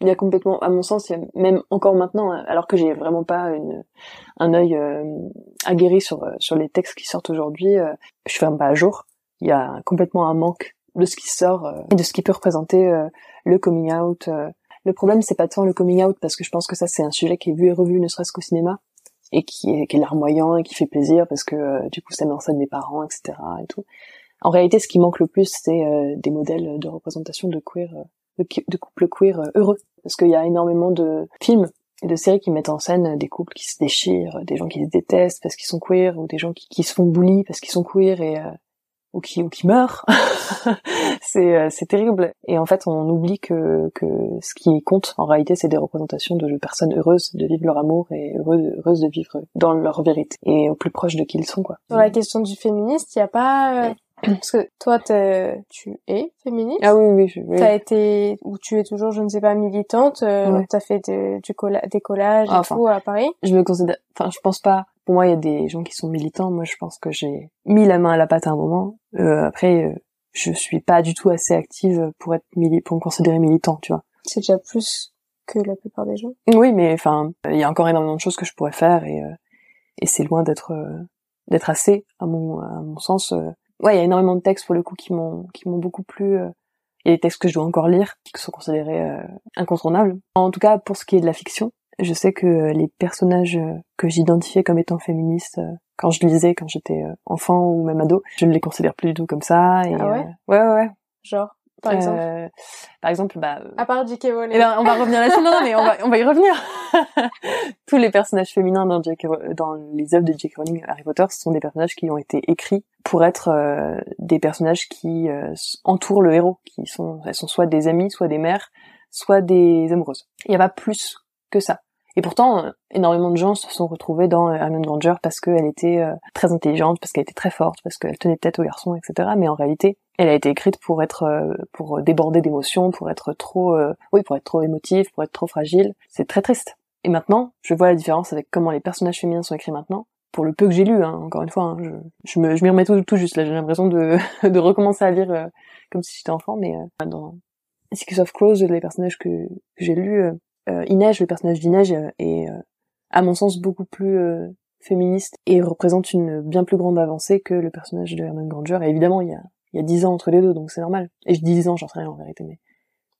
il y a complètement, à mon sens, même encore maintenant, hein, alors que j'ai vraiment pas une, un œil euh, aguerri sur euh, sur les textes qui sortent aujourd'hui, euh, je ferme pas à jour. Il y a complètement un manque de ce qui sort euh, et de ce qui peut représenter le coming out. Le problème, c'est pas tant le coming out parce que je pense que ça c'est un sujet qui est vu et revu, ne serait-ce qu'au cinéma, et qui est, qui est larmoyant et qui fait plaisir parce que du coup ça met en scène des parents, etc. et tout. En réalité, ce qui manque le plus, c'est des modèles de représentation de queer de, couples queer euh, heureux. Parce qu'il y a énormément de films et de séries qui mettent en scène des couples qui se déchirent, des gens qui se détestent parce qu'ils sont queer, ou des gens qui, se font bully parce qu'ils sont queer et euh, ou qui ou qui meurent. c'est euh, c'est terrible. Et en fait, on oublie que que ce qui compte en réalité, c'est des représentations de personnes heureuses de vivre leur amour et heureuses, heureuses de vivre dans leur vérité et au plus proche de qui ils sont quoi. Sur la question du féministe, il y a pas parce que toi, tu es féministe. Ah oui, oui. oui. T'as été, ou tu es toujours, je ne sais pas, militante. Euh, T'as fait de, du des collages et tout à Paris. Je me considère, enfin, je pense pas. Pour moi, il y a des gens qui sont militants. Moi, je pense que j'ai mis la main à la pâte à un moment. Euh, après, euh, je suis pas du tout assez active pour être mili pour me considérer militant, tu vois. C'est déjà plus que la plupart des gens. Oui, mais enfin, il y a encore énormément de choses que je pourrais faire et euh, et c'est loin d'être euh, d'être assez à mon à mon sens ouais, il y a énormément de textes pour le coup qui m'ont qui m'ont beaucoup plu. Euh. Il y a des textes que je dois encore lire, qui sont considérés euh, incontournables. En tout cas, pour ce qui est de la fiction, je sais que euh, les personnages que j'identifiais comme étant féministes quand je lisais, quand j'étais enfant ou même ado, je ne les considère plus du tout comme ça. Et, ah ouais, ouais, ouais, ouais. Genre? Par exemple euh, Par exemple, bah... À part J.K. Rowling. Eh ben, on va revenir là-dessus. non, non, mais on va, on va y revenir. Tous les personnages féminins dans, dans les œuvres de J.K. Rowling Harry Potter, ce sont des personnages qui ont été écrits pour être euh, des personnages qui euh, entourent le héros, qui sont, elles sont soit des amies, soit des mères, soit des amoureuses. Il n'y a pas plus que ça. Et pourtant, euh, énormément de gens se sont retrouvés dans euh, Hermione Granger parce qu'elle était euh, très intelligente, parce qu'elle était très forte, parce qu'elle tenait tête aux garçons, etc. Mais en réalité, elle a été écrite pour être, pour déborder d'émotions, pour être trop, oui, pour être trop émotive, pour être trop fragile. C'est très triste. Et maintenant, je vois la différence avec comment les personnages féminins sont écrits maintenant. pour le peu que j'ai lu, hein, encore une fois, hein, je, me, je m'y remets tout, tout juste là. J'ai l'impression de, recommencer à lire comme si j'étais enfant, mais euh, dans Six of Crows, les personnages que j'ai lus, euh, euh Inej, le personnage d'Inej est, à mon sens, beaucoup plus féministe et représente une bien plus grande avancée que le personnage de Herman Granger. Et évidemment, il y a, il y a dix ans entre les deux, donc c'est normal. Et je dis dix ans, j'en sais rien en vérité,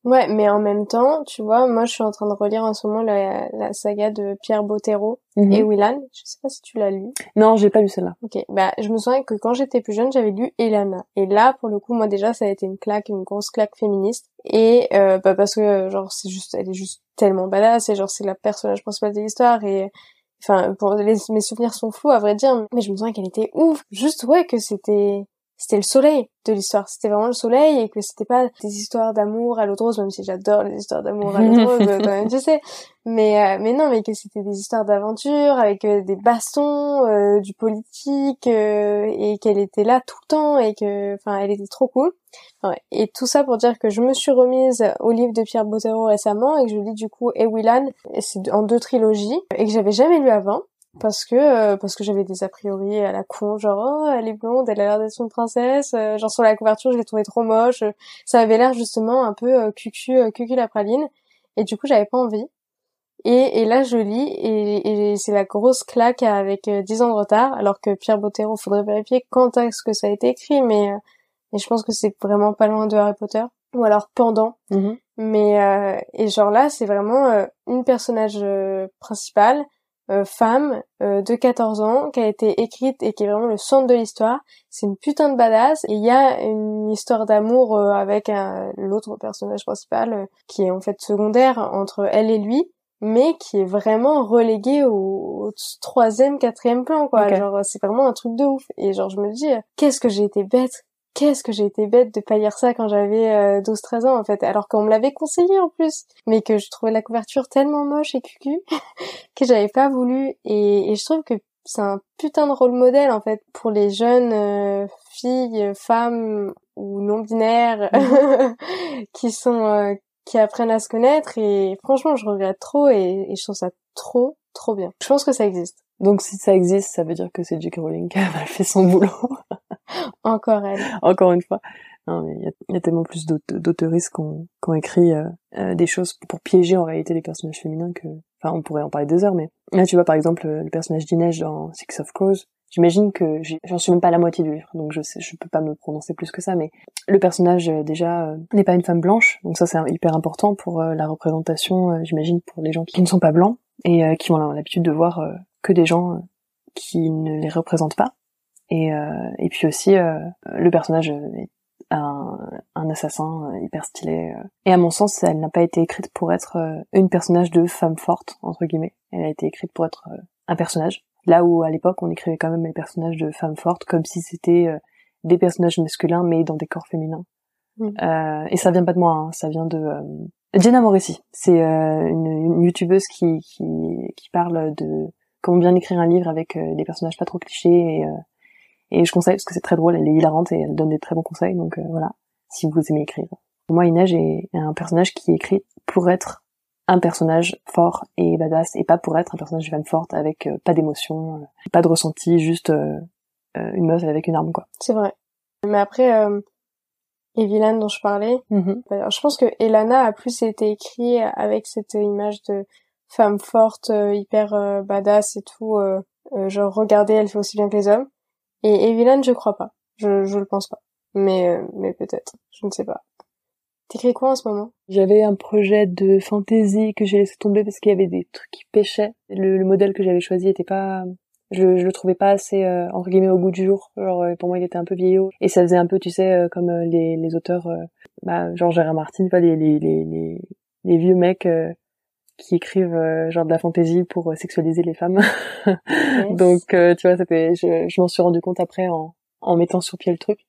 Ouais, mais en même temps, tu vois, moi je suis en train de relire en ce moment la, la saga de Pierre Bottero Mhm. et Willan. Je sais pas si tu l'as lu. non, j'ai pas lu celle-là. Ok, bah je me souviens que quand j'étais plus jeune, j'avais lu Elana. Et là, pour le coup, moi déjà, ça a été une claque, une grosse claque féministe. Et euh, bah parce que genre c'est juste, elle est juste tellement badass et genre c'est la personnage principal de l'histoire et enfin pour les, mes souvenirs sont flous à vrai dire, mais je me souviens qu'elle était ouf. Juste ouais que c'était c'était le soleil de l'histoire. C'était vraiment le soleil et que c'était pas des histoires d'amour à l'eau de rose, même si j'adore les histoires d'amour à l'eau de rose, quand même, tu sais. Mais, euh, mais non, mais que c'était des histoires d'aventure avec euh, des bastons, euh, du politique euh, et qu'elle était là tout le temps et que, enfin, elle était trop cool. Et tout ça pour dire que je me suis remise au livre de Pierre Bottero récemment et que je lis du coup Ewilan, et c'est en deux trilogies et que j'avais jamais lu avant parce que euh, parce que j'avais des a priori à la con genre oh elle est blonde elle a l'air d'être une princesse euh, genre sur la couverture je l'ai trouvée trop moche ça avait l'air justement un peu euh, cucu euh, cucu la praline et du coup j'avais pas envie et, et là je lis et, et c'est la grosse claque avec euh, 10 ans de retard alors que Pierre Bottero faudrait vérifier quand est-ce que ça a été écrit mais euh, mais je pense que c'est vraiment pas loin de Harry Potter ou alors pendant Mhm. mais euh, et genre là c'est vraiment euh, une personnage euh, principale euh, femme euh, de 14 ans qui a été écrite et qui est vraiment le centre de l'histoire. C'est une putain de badass et il y a une histoire d'amour euh, avec l'autre personnage principal qui est en fait secondaire entre elle et lui mais qui est vraiment relégué au, au troisième, quatrième plan, quoi. Genre, c'est vraiment un truc de ouf. Et genre, je me dis, qu'est-ce que j'ai été bête? Qu'est-ce que j'ai été bête de pas lire ça quand j'avais euh, 12-13 ans en fait, alors qu'on me l'avait conseillé en plus, mais que je trouvais la couverture tellement moche et cucu que j'avais pas voulu et, et je trouve que c'est un putain de rôle modèle en fait pour les jeunes euh, filles, femmes ou non binaires qui sont euh, qui apprennent à se connaître et franchement je regrette trop et, et je trouve ça trop trop bien. Je pense que ça existe. Donc si ça existe, ça veut dire que c'est J.K. Rowling qui a mal fait son boulot. Encore elle. Encore une fois. Il y a, tellement plus d'aute- d'auteuristes qui ont, écrit euh, euh, des choses pour piéger en réalité les personnages féminins que... Enfin, on pourrait en parler des heures, mais là, tu vois, par exemple, euh, le personnage d'Inej dans Six of Crows, j'imagine que j'en suis même pas à la moitié du livre, donc je sais, je peux pas me prononcer plus que ça, mais le personnage, déjà, n'est pas une femme blanche, donc ça, c'est hyper important pour la représentation, j'imagine, pour les gens qui ne sont pas blancs, et qui ont l'habitude de voir que des gens qui ne les représentent pas. Et, euh, et puis aussi, euh, le personnage est un, un assassin euh, hyper stylé. Et à mon sens, elle n'a pas été écrite pour être une personnage de femme forte, entre guillemets. Elle a été écrite pour être un personnage. Là où, à l'époque, on écrivait quand même les personnages de femmes fortes comme si c'était des personnages masculins, mais dans des corps féminins. Mm. Euh, et ça vient pas de moi, hein, ça vient de... euh, Jenna Morrissey, c'est euh, une, une youtubeuse qui, qui, qui parle de comment bien écrire un livre avec des personnages pas trop clichés et, euh, et je conseille parce que c'est très drôle, elle est hilarante et elle donne des très bons conseils, donc euh, voilà, si vous aimez écrire. Pour moi, Inaj est un personnage qui est écrit pour être un personnage fort et badass et pas pour être un personnage de femme forte avec euh, pas d'émotion, euh, pas de ressenti, juste euh, une meuf avec une arme quoi. C'est vrai. Mais après, euh, Evilan dont je parlais, alors, je pense que Elana a plus été écrit avec cette image de femme forte, hyper badass et tout, genre regardez, elle fait aussi bien que les hommes. Et Evilan, je crois pas. Je, je le pense pas. Mais, euh, mais peut-être. Je ne sais pas. T'écris quoi en ce moment? J'avais un projet de fantasy que j'ai laissé tomber parce qu'il y avait des trucs qui pêchaient. Le, le modèle que j'avais choisi était pas, je, je le trouvais pas assez euh, entre guillemets au goût du jour. Genre euh, pour moi il était un peu vieillot et ça faisait un peu tu sais euh, comme les, les auteurs, euh, bah, genre Gérard Martin, pas les les, les les les vieux mecs euh, qui écrivent euh, genre de la fantasy pour euh, sexualiser les femmes. Donc euh, tu vois c'était, je, je m'en suis rendu compte après en en mettant sur pied le truc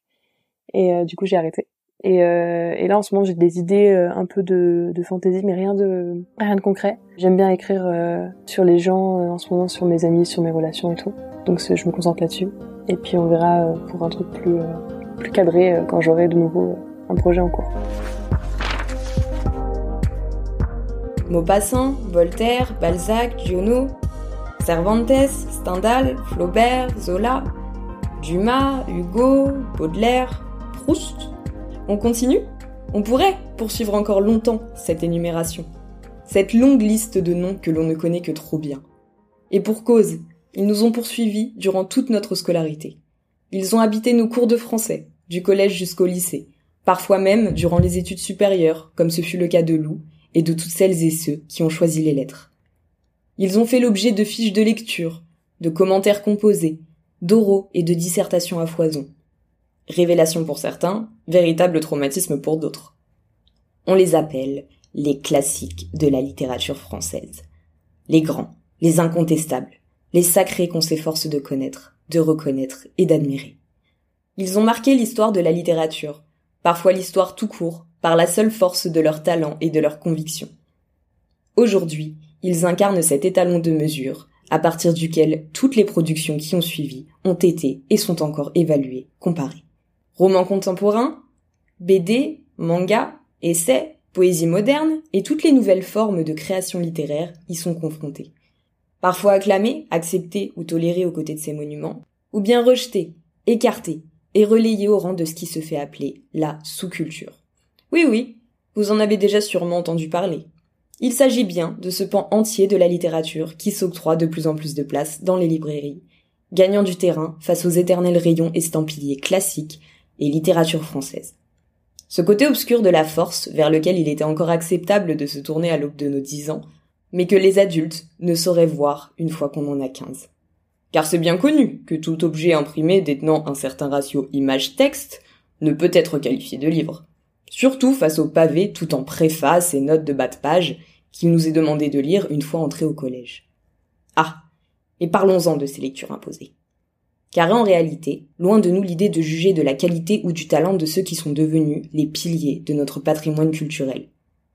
et euh, du coup j'ai arrêté. Et, euh, et là en ce moment j'ai des idées euh, un peu de, de fantasy mais rien de rien de concret. J'aime bien écrire euh, sur les gens euh, en ce moment, sur mes amis, sur mes relations et tout. Donc je me concentre là-dessus. Et puis on verra euh, pour un truc plus euh, plus cadré euh, quand j'aurai de nouveau un projet en cours. Maupassant, Voltaire, Balzac, Giono. Cervantes, Stendhal, Flaubert, Zola, Dumas, Hugo, Baudelaire, Proust. On continue? On pourrait poursuivre encore longtemps cette énumération. Cette longue liste de noms que l'on ne connaît que trop bien. Et pour cause, ils nous ont poursuivis durant toute notre scolarité. Ils ont habité nos cours de français, du collège jusqu'au lycée, parfois même durant les études supérieures, comme ce fut le cas de Lou et de toutes celles et ceux qui ont choisi les lettres. Ils ont fait l'objet de fiches de lecture, de commentaires composés, d'oraux et de dissertations à foison. Révélation pour certains, véritable traumatisme pour d'autres. On les appelle les classiques de la littérature française. Les grands, les incontestables, les sacrés qu'on s'efforce de connaître, de reconnaître et d'admirer. Ils ont marqué l'histoire de la littérature, parfois l'histoire tout court, par la seule force de leur talent et de leur conviction. Aujourd'hui, ils incarnent cet étalon de mesure, à partir duquel toutes les productions qui ont suivi ont été et sont encore évaluées, comparées. Romans contemporains, BD, manga, essais, poésie moderne et toutes les nouvelles formes de création littéraire y sont confrontées. Parfois acclamés, acceptés ou tolérés aux côtés de ces monuments, ou bien rejetés, écartés et relayés au rang de ce qui se fait appeler la sous-culture. Oui, oui, vous en avez déjà sûrement entendu parler. Il s'agit bien de ce pan entier de la littérature qui s'octroie de plus en plus de place dans les librairies, gagnant du terrain face aux éternels rayons estampillés classiques et littérature française. Ce côté obscur de la force vers lequel il était encore acceptable de se tourner à l'aube de nos dix ans, mais que les adultes ne sauraient voir une fois qu'on en a quinze. Car c'est bien connu que tout objet imprimé détenant un certain ratio image-texte ne peut être qualifié de livre. Surtout face au pavé tout en préface et notes de bas de page qu'il nous est demandé de lire une fois entré au collège. Ah, et parlons-en de ces lectures imposées. Car en réalité, loin de nous l'idée de juger de la qualité ou du talent de ceux qui sont devenus les piliers de notre patrimoine culturel.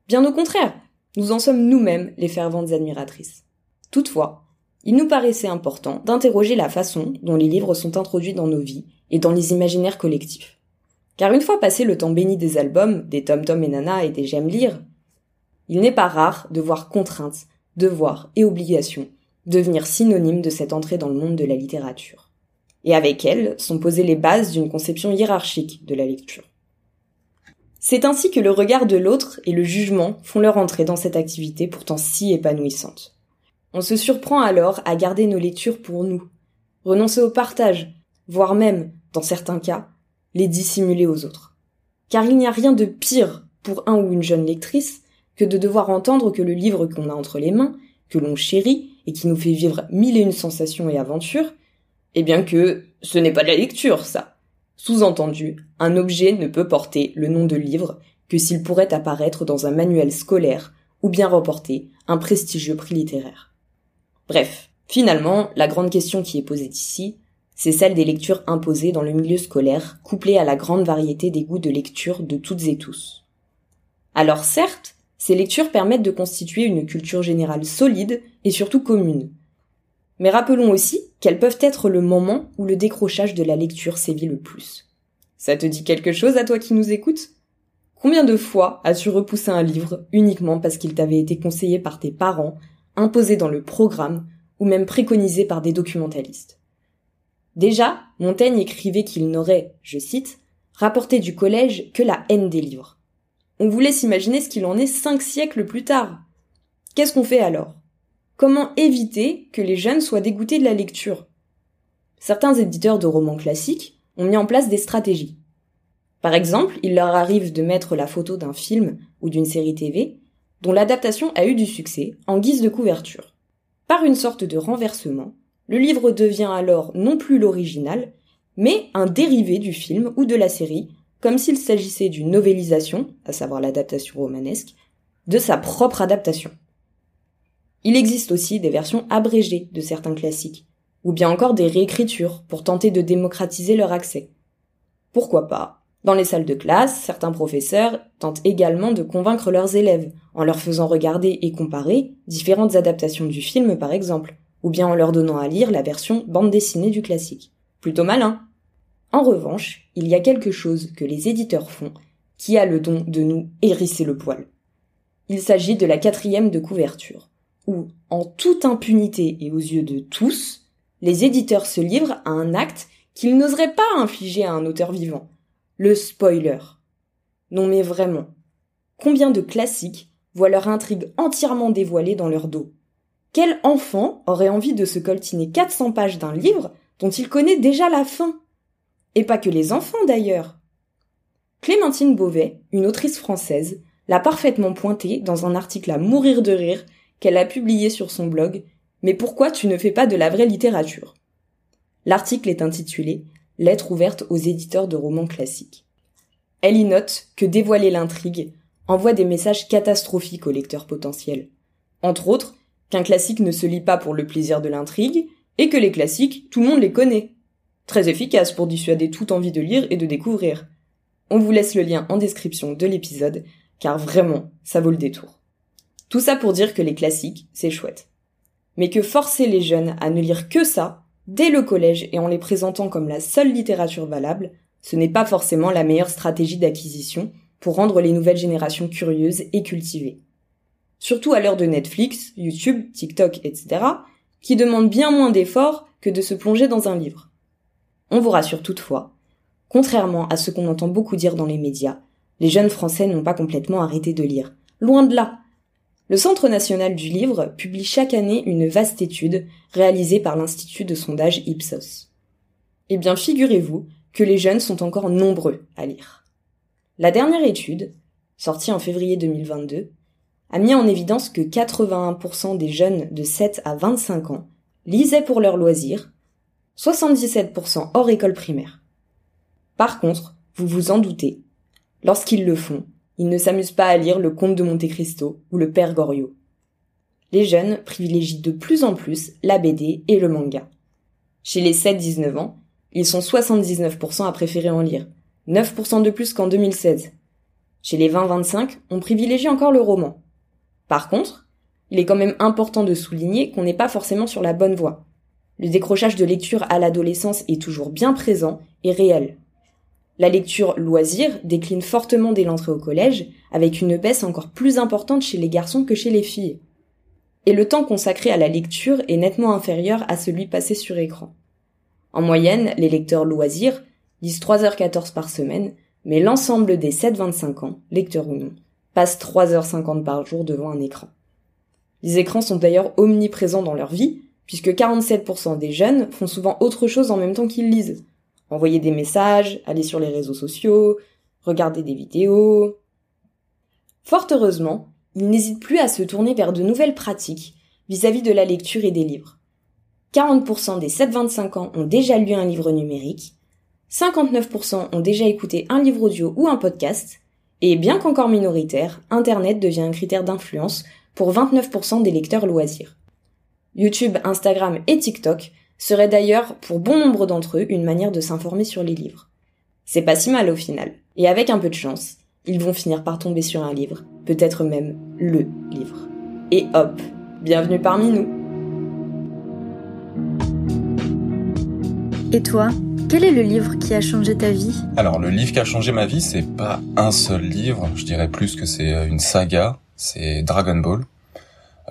Bien au contraire, nous en sommes nous-mêmes les ferventes admiratrices. Toutefois, il nous paraissait important d'interroger la façon dont les livres sont introduits dans nos vies et dans les imaginaires collectifs. Car une fois passé le temps béni des albums, des Tom Tom et Nana et des J'aime lire, il n'est pas rare de voir contraintes, devoirs et obligations devenir synonymes de cette entrée dans le monde de la littérature. Et avec elles sont posées les bases d'une conception hiérarchique de la lecture. C'est ainsi que le regard de l'autre et le jugement font leur entrée dans cette activité pourtant si épanouissante. On se surprend alors à garder nos lectures pour nous, renoncer au partage, voire même, dans certains cas, les dissimuler aux autres. Car il n'y a rien de pire pour un ou une jeune lectrice que de devoir entendre que le livre qu'on a entre les mains, que l'on chérit et qui nous fait vivre mille et une sensations et aventures, eh bien que ce n'est pas de la lecture, ça. Sous-entendu, un objet ne peut porter le nom de livre que s'il pourrait apparaître dans un manuel scolaire ou bien remporter un prestigieux prix littéraire. Bref, finalement, la grande question qui est posée ici, c'est celle des lectures imposées dans le milieu scolaire, couplée à la grande variété des goûts de lecture de toutes et tous. Alors certes, ces lectures permettent de constituer une culture générale solide et surtout commune. Mais rappelons aussi qu'elles peuvent être le moment où le décrochage de la lecture sévit le plus. Ça te dit quelque chose à toi qui nous écoutes Combien de fois as-tu repoussé un livre uniquement parce qu'il t'avait été conseillé par tes parents, imposé dans le programme ou même préconisé par des documentalistes? Déjà, Montaigne écrivait qu'il n'aurait, je cite, rapporté du collège que la haine des livres. On voulait s'imaginer ce qu'il en est cinq siècles plus tard. Qu'est-ce qu'on fait alors? Comment éviter que les jeunes soient dégoûtés de la lecture? Certains éditeurs de romans classiques ont mis en place des stratégies. Par exemple, il leur arrive de mettre la photo d'un film ou d'une série TV dont l'adaptation a eu du succès en guise de couverture. Par une sorte de renversement, le livre devient alors non plus l'original, mais un dérivé du film ou de la série, comme s'il s'agissait d'une novélisation, à savoir l'adaptation romanesque, de sa propre adaptation. Il existe aussi des versions abrégées de certains classiques, ou bien encore des réécritures pour tenter de démocratiser leur accès. Pourquoi pas? Dans les salles de classe, certains professeurs tentent également de convaincre leurs élèves en leur faisant regarder et comparer différentes adaptations du film par exemple, ou bien en leur donnant à lire la version bande dessinée du classique. Plutôt malin. En revanche, il y a quelque chose que les éditeurs font qui a le don de nous hérisser le poil. Il s'agit de la quatrième de couverture, où, en toute impunité et aux yeux de tous, les éditeurs se livrent à un acte qu'ils n'oseraient pas infliger à un auteur vivant. Le spoiler. Non mais vraiment. Combien de classiques voient leur intrigue entièrement dévoilée dans leur dos? Quel enfant aurait envie de se coltiner 400 pages d'un livre dont il connaît déjà la fin? Et pas que les enfants d'ailleurs. Clémentine Beauvais, une autrice française, l'a parfaitement pointé dans un article à mourir de rire qu'elle a publié sur son blog Mais pourquoi tu ne fais pas de la vraie littérature? L'article est intitulé Lettre ouverte aux éditeurs de romans classiques. Elle y note que dévoiler l'intrigue envoie des messages catastrophiques aux lecteurs potentiels. Entre autres, qu'un classique ne se lit pas pour le plaisir de l'intrigue, et que les classiques, tout le monde les connaît. Très efficace pour dissuader toute envie de lire et de découvrir. On vous laisse le lien en description de l'épisode, car vraiment, ça vaut le détour. Tout ça pour dire que les classiques, c'est chouette. Mais que forcer les jeunes à ne lire que ça, dès le collège et en les présentant comme la seule littérature valable, ce n'est pas forcément la meilleure stratégie d'acquisition pour rendre les nouvelles générations curieuses et cultivées. Surtout à l'heure de Netflix, YouTube, TikTok, etc., qui demandent bien moins d'efforts que de se plonger dans un livre. On vous rassure toutefois, contrairement à ce qu'on entend beaucoup dire dans les médias, les jeunes Français n'ont pas complètement arrêté de lire. Loin de là. Le Centre national du livre publie chaque année une vaste étude réalisée par l'Institut de sondage Ipsos. Eh bien, figurez-vous que les jeunes sont encore nombreux à lire. La dernière étude, sortie en février 2022, a mis en évidence que 81% des jeunes de 7 à 25 ans lisaient pour leur loisir, 77% hors école primaire. Par contre, vous vous en doutez, lorsqu'ils le font, ils ne s'amusent pas à lire le Comte de Monte Cristo ou le Père Goriot. Les jeunes privilégient de plus en plus la BD et le manga. Chez les 7-19 ans, ils sont 79% à préférer en lire, 9% de plus qu'en 2016. Chez les 20-25, on privilégie encore le roman. Par contre, il est quand même important de souligner qu'on n'est pas forcément sur la bonne voie. Le décrochage de lecture à l'adolescence est toujours bien présent et réel. La lecture loisir décline fortement dès l'entrée au collège, avec une baisse encore plus importante chez les garçons que chez les filles. Et le temps consacré à la lecture est nettement inférieur à celui passé sur écran. En moyenne, les lecteurs loisirs lisent 3h14 par semaine, mais l'ensemble des 7-25 ans, lecteurs ou non, passent 3h50 par jour devant un écran. Les écrans sont d'ailleurs omniprésents dans leur vie, puisque 47% des jeunes font souvent autre chose en même temps qu'ils lisent. Envoyer des messages, aller sur les réseaux sociaux, regarder des vidéos. Fort heureusement, ils n'hésitent plus à se tourner vers de nouvelles pratiques vis-à-vis de la lecture et des livres. 40% des 7-25 ans ont déjà lu un livre numérique, 59% ont déjà écouté un livre audio ou un podcast, et bien qu'encore minoritaire, Internet devient un critère d'influence pour 29% des lecteurs loisirs. YouTube, Instagram et TikTok seraient d'ailleurs, pour bon nombre d'entre eux, une manière de s'informer sur les livres. C'est pas si mal au final. Et avec un peu de chance, ils vont finir par tomber sur un livre, peut-être même LE livre. Et hop, bienvenue parmi nous. Et toi, quel est le livre qui a changé ta vie Alors le livre qui a changé ma vie, c'est pas un seul livre, je dirais plus que c'est euh, une saga, c'est Dragon Ball.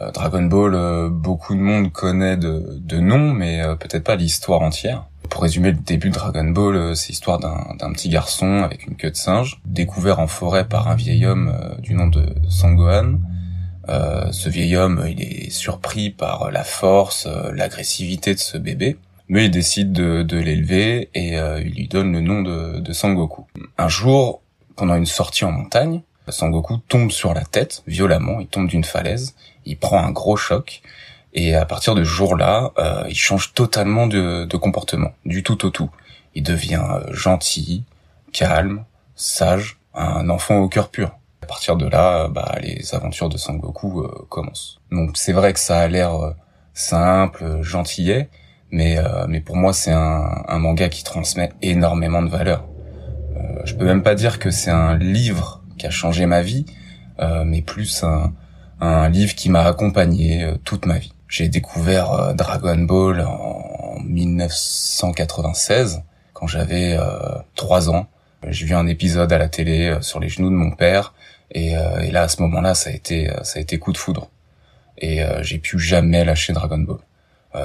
Euh, Dragon Ball, euh, beaucoup de monde connaît de, de nom, mais peut-être pas l'histoire entière. Pour résumer le début de Dragon Ball, c'est l'histoire d'un petit garçon avec une queue de singe, découvert en forêt par un vieil homme du nom de Sangohan. ce vieil homme, il est surpris par la force, l'agressivité de ce bébé mais il décide de, l'élever et euh, il lui donne le nom de, Sangoku. Un jour, pendant une sortie en montagne, Sangoku tombe sur la tête violemment, il tombe d'une falaise, il prend un gros choc et à partir de ce jour-là, euh, il change totalement de, comportement, du tout au tout. Il devient euh, gentil, calme, sage, un enfant au cœur pur. À partir de là, bah, les aventures de Sangoku euh, commencent. Donc c'est vrai que ça a l'air simple, gentillet, mais euh, mais pour moi c'est un, un, manga qui transmet énormément de valeur. Euh, je peux même pas dire que c'est un livre qui a changé ma vie, euh, mais plus un, un livre qui m'a accompagné euh, toute ma vie. J'ai découvert euh, Dragon Ball en 1996 quand j'avais trois ans. J'ai vu un épisode à la télé sur les genoux de mon père et, et là à ce moment-là ça a été ça a été coup de foudre. et j'ai pu jamais lâcher Dragon Ball.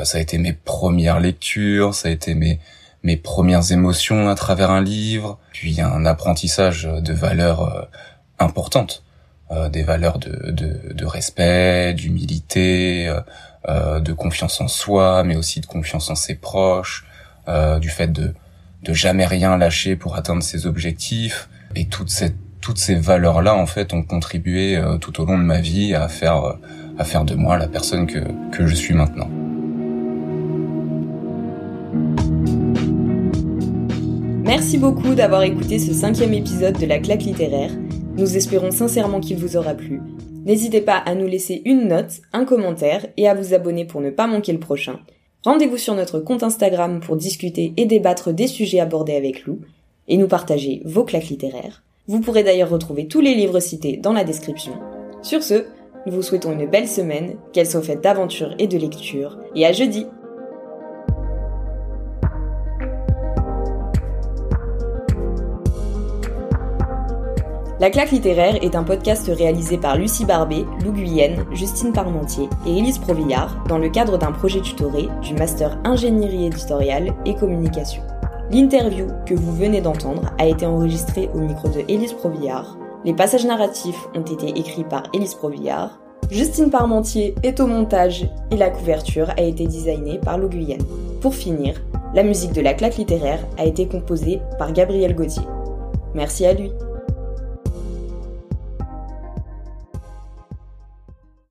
Ça a été mes premières lectures, ça a été mes mes premières émotions à travers un livre, puis un apprentissage de valeurs importantes, des valeurs de, de, de respect, d'humilité, de confiance en soi, mais aussi de confiance en ses proches, du fait de de jamais rien lâcher pour atteindre ses objectifs. Et toute cette, toutes ces valeurs-là, en fait, ont contribué euh, tout au long de ma vie à faire, euh, à faire de moi la personne que, que je suis maintenant. Merci beaucoup d'avoir écouté ce cinquième épisode de la claque littéraire. Nous espérons sincèrement qu'il vous aura plu. N'hésitez pas à nous laisser une note, un commentaire et à vous abonner pour ne pas manquer le prochain. Rendez-vous sur notre compte Instagram pour discuter et débattre des sujets abordés avec Lou et nous partager vos claques littéraires. Vous pourrez d'ailleurs retrouver tous les livres cités dans la description. Sur ce, nous vous souhaitons une belle semaine, qu'elle soit faite d'aventures et de lecture, et à jeudi La claque littéraire est un podcast réalisé par Lucie Barbet, Lou Guyenne, Justine Parmentier et Élise Provillard dans le cadre d'un projet tutoré du Master Ingénierie éditoriale et Communication. L'interview que vous venez d'entendre a été enregistrée au micro de Élise Provillard. Les passages narratifs ont été écrits par Élise Provillard. Justine Parmentier est au montage et la couverture a été designée par Lou Guyenne. Pour finir, la musique de la claque littéraire a été composée par Gabriel Gauthier. Merci à lui.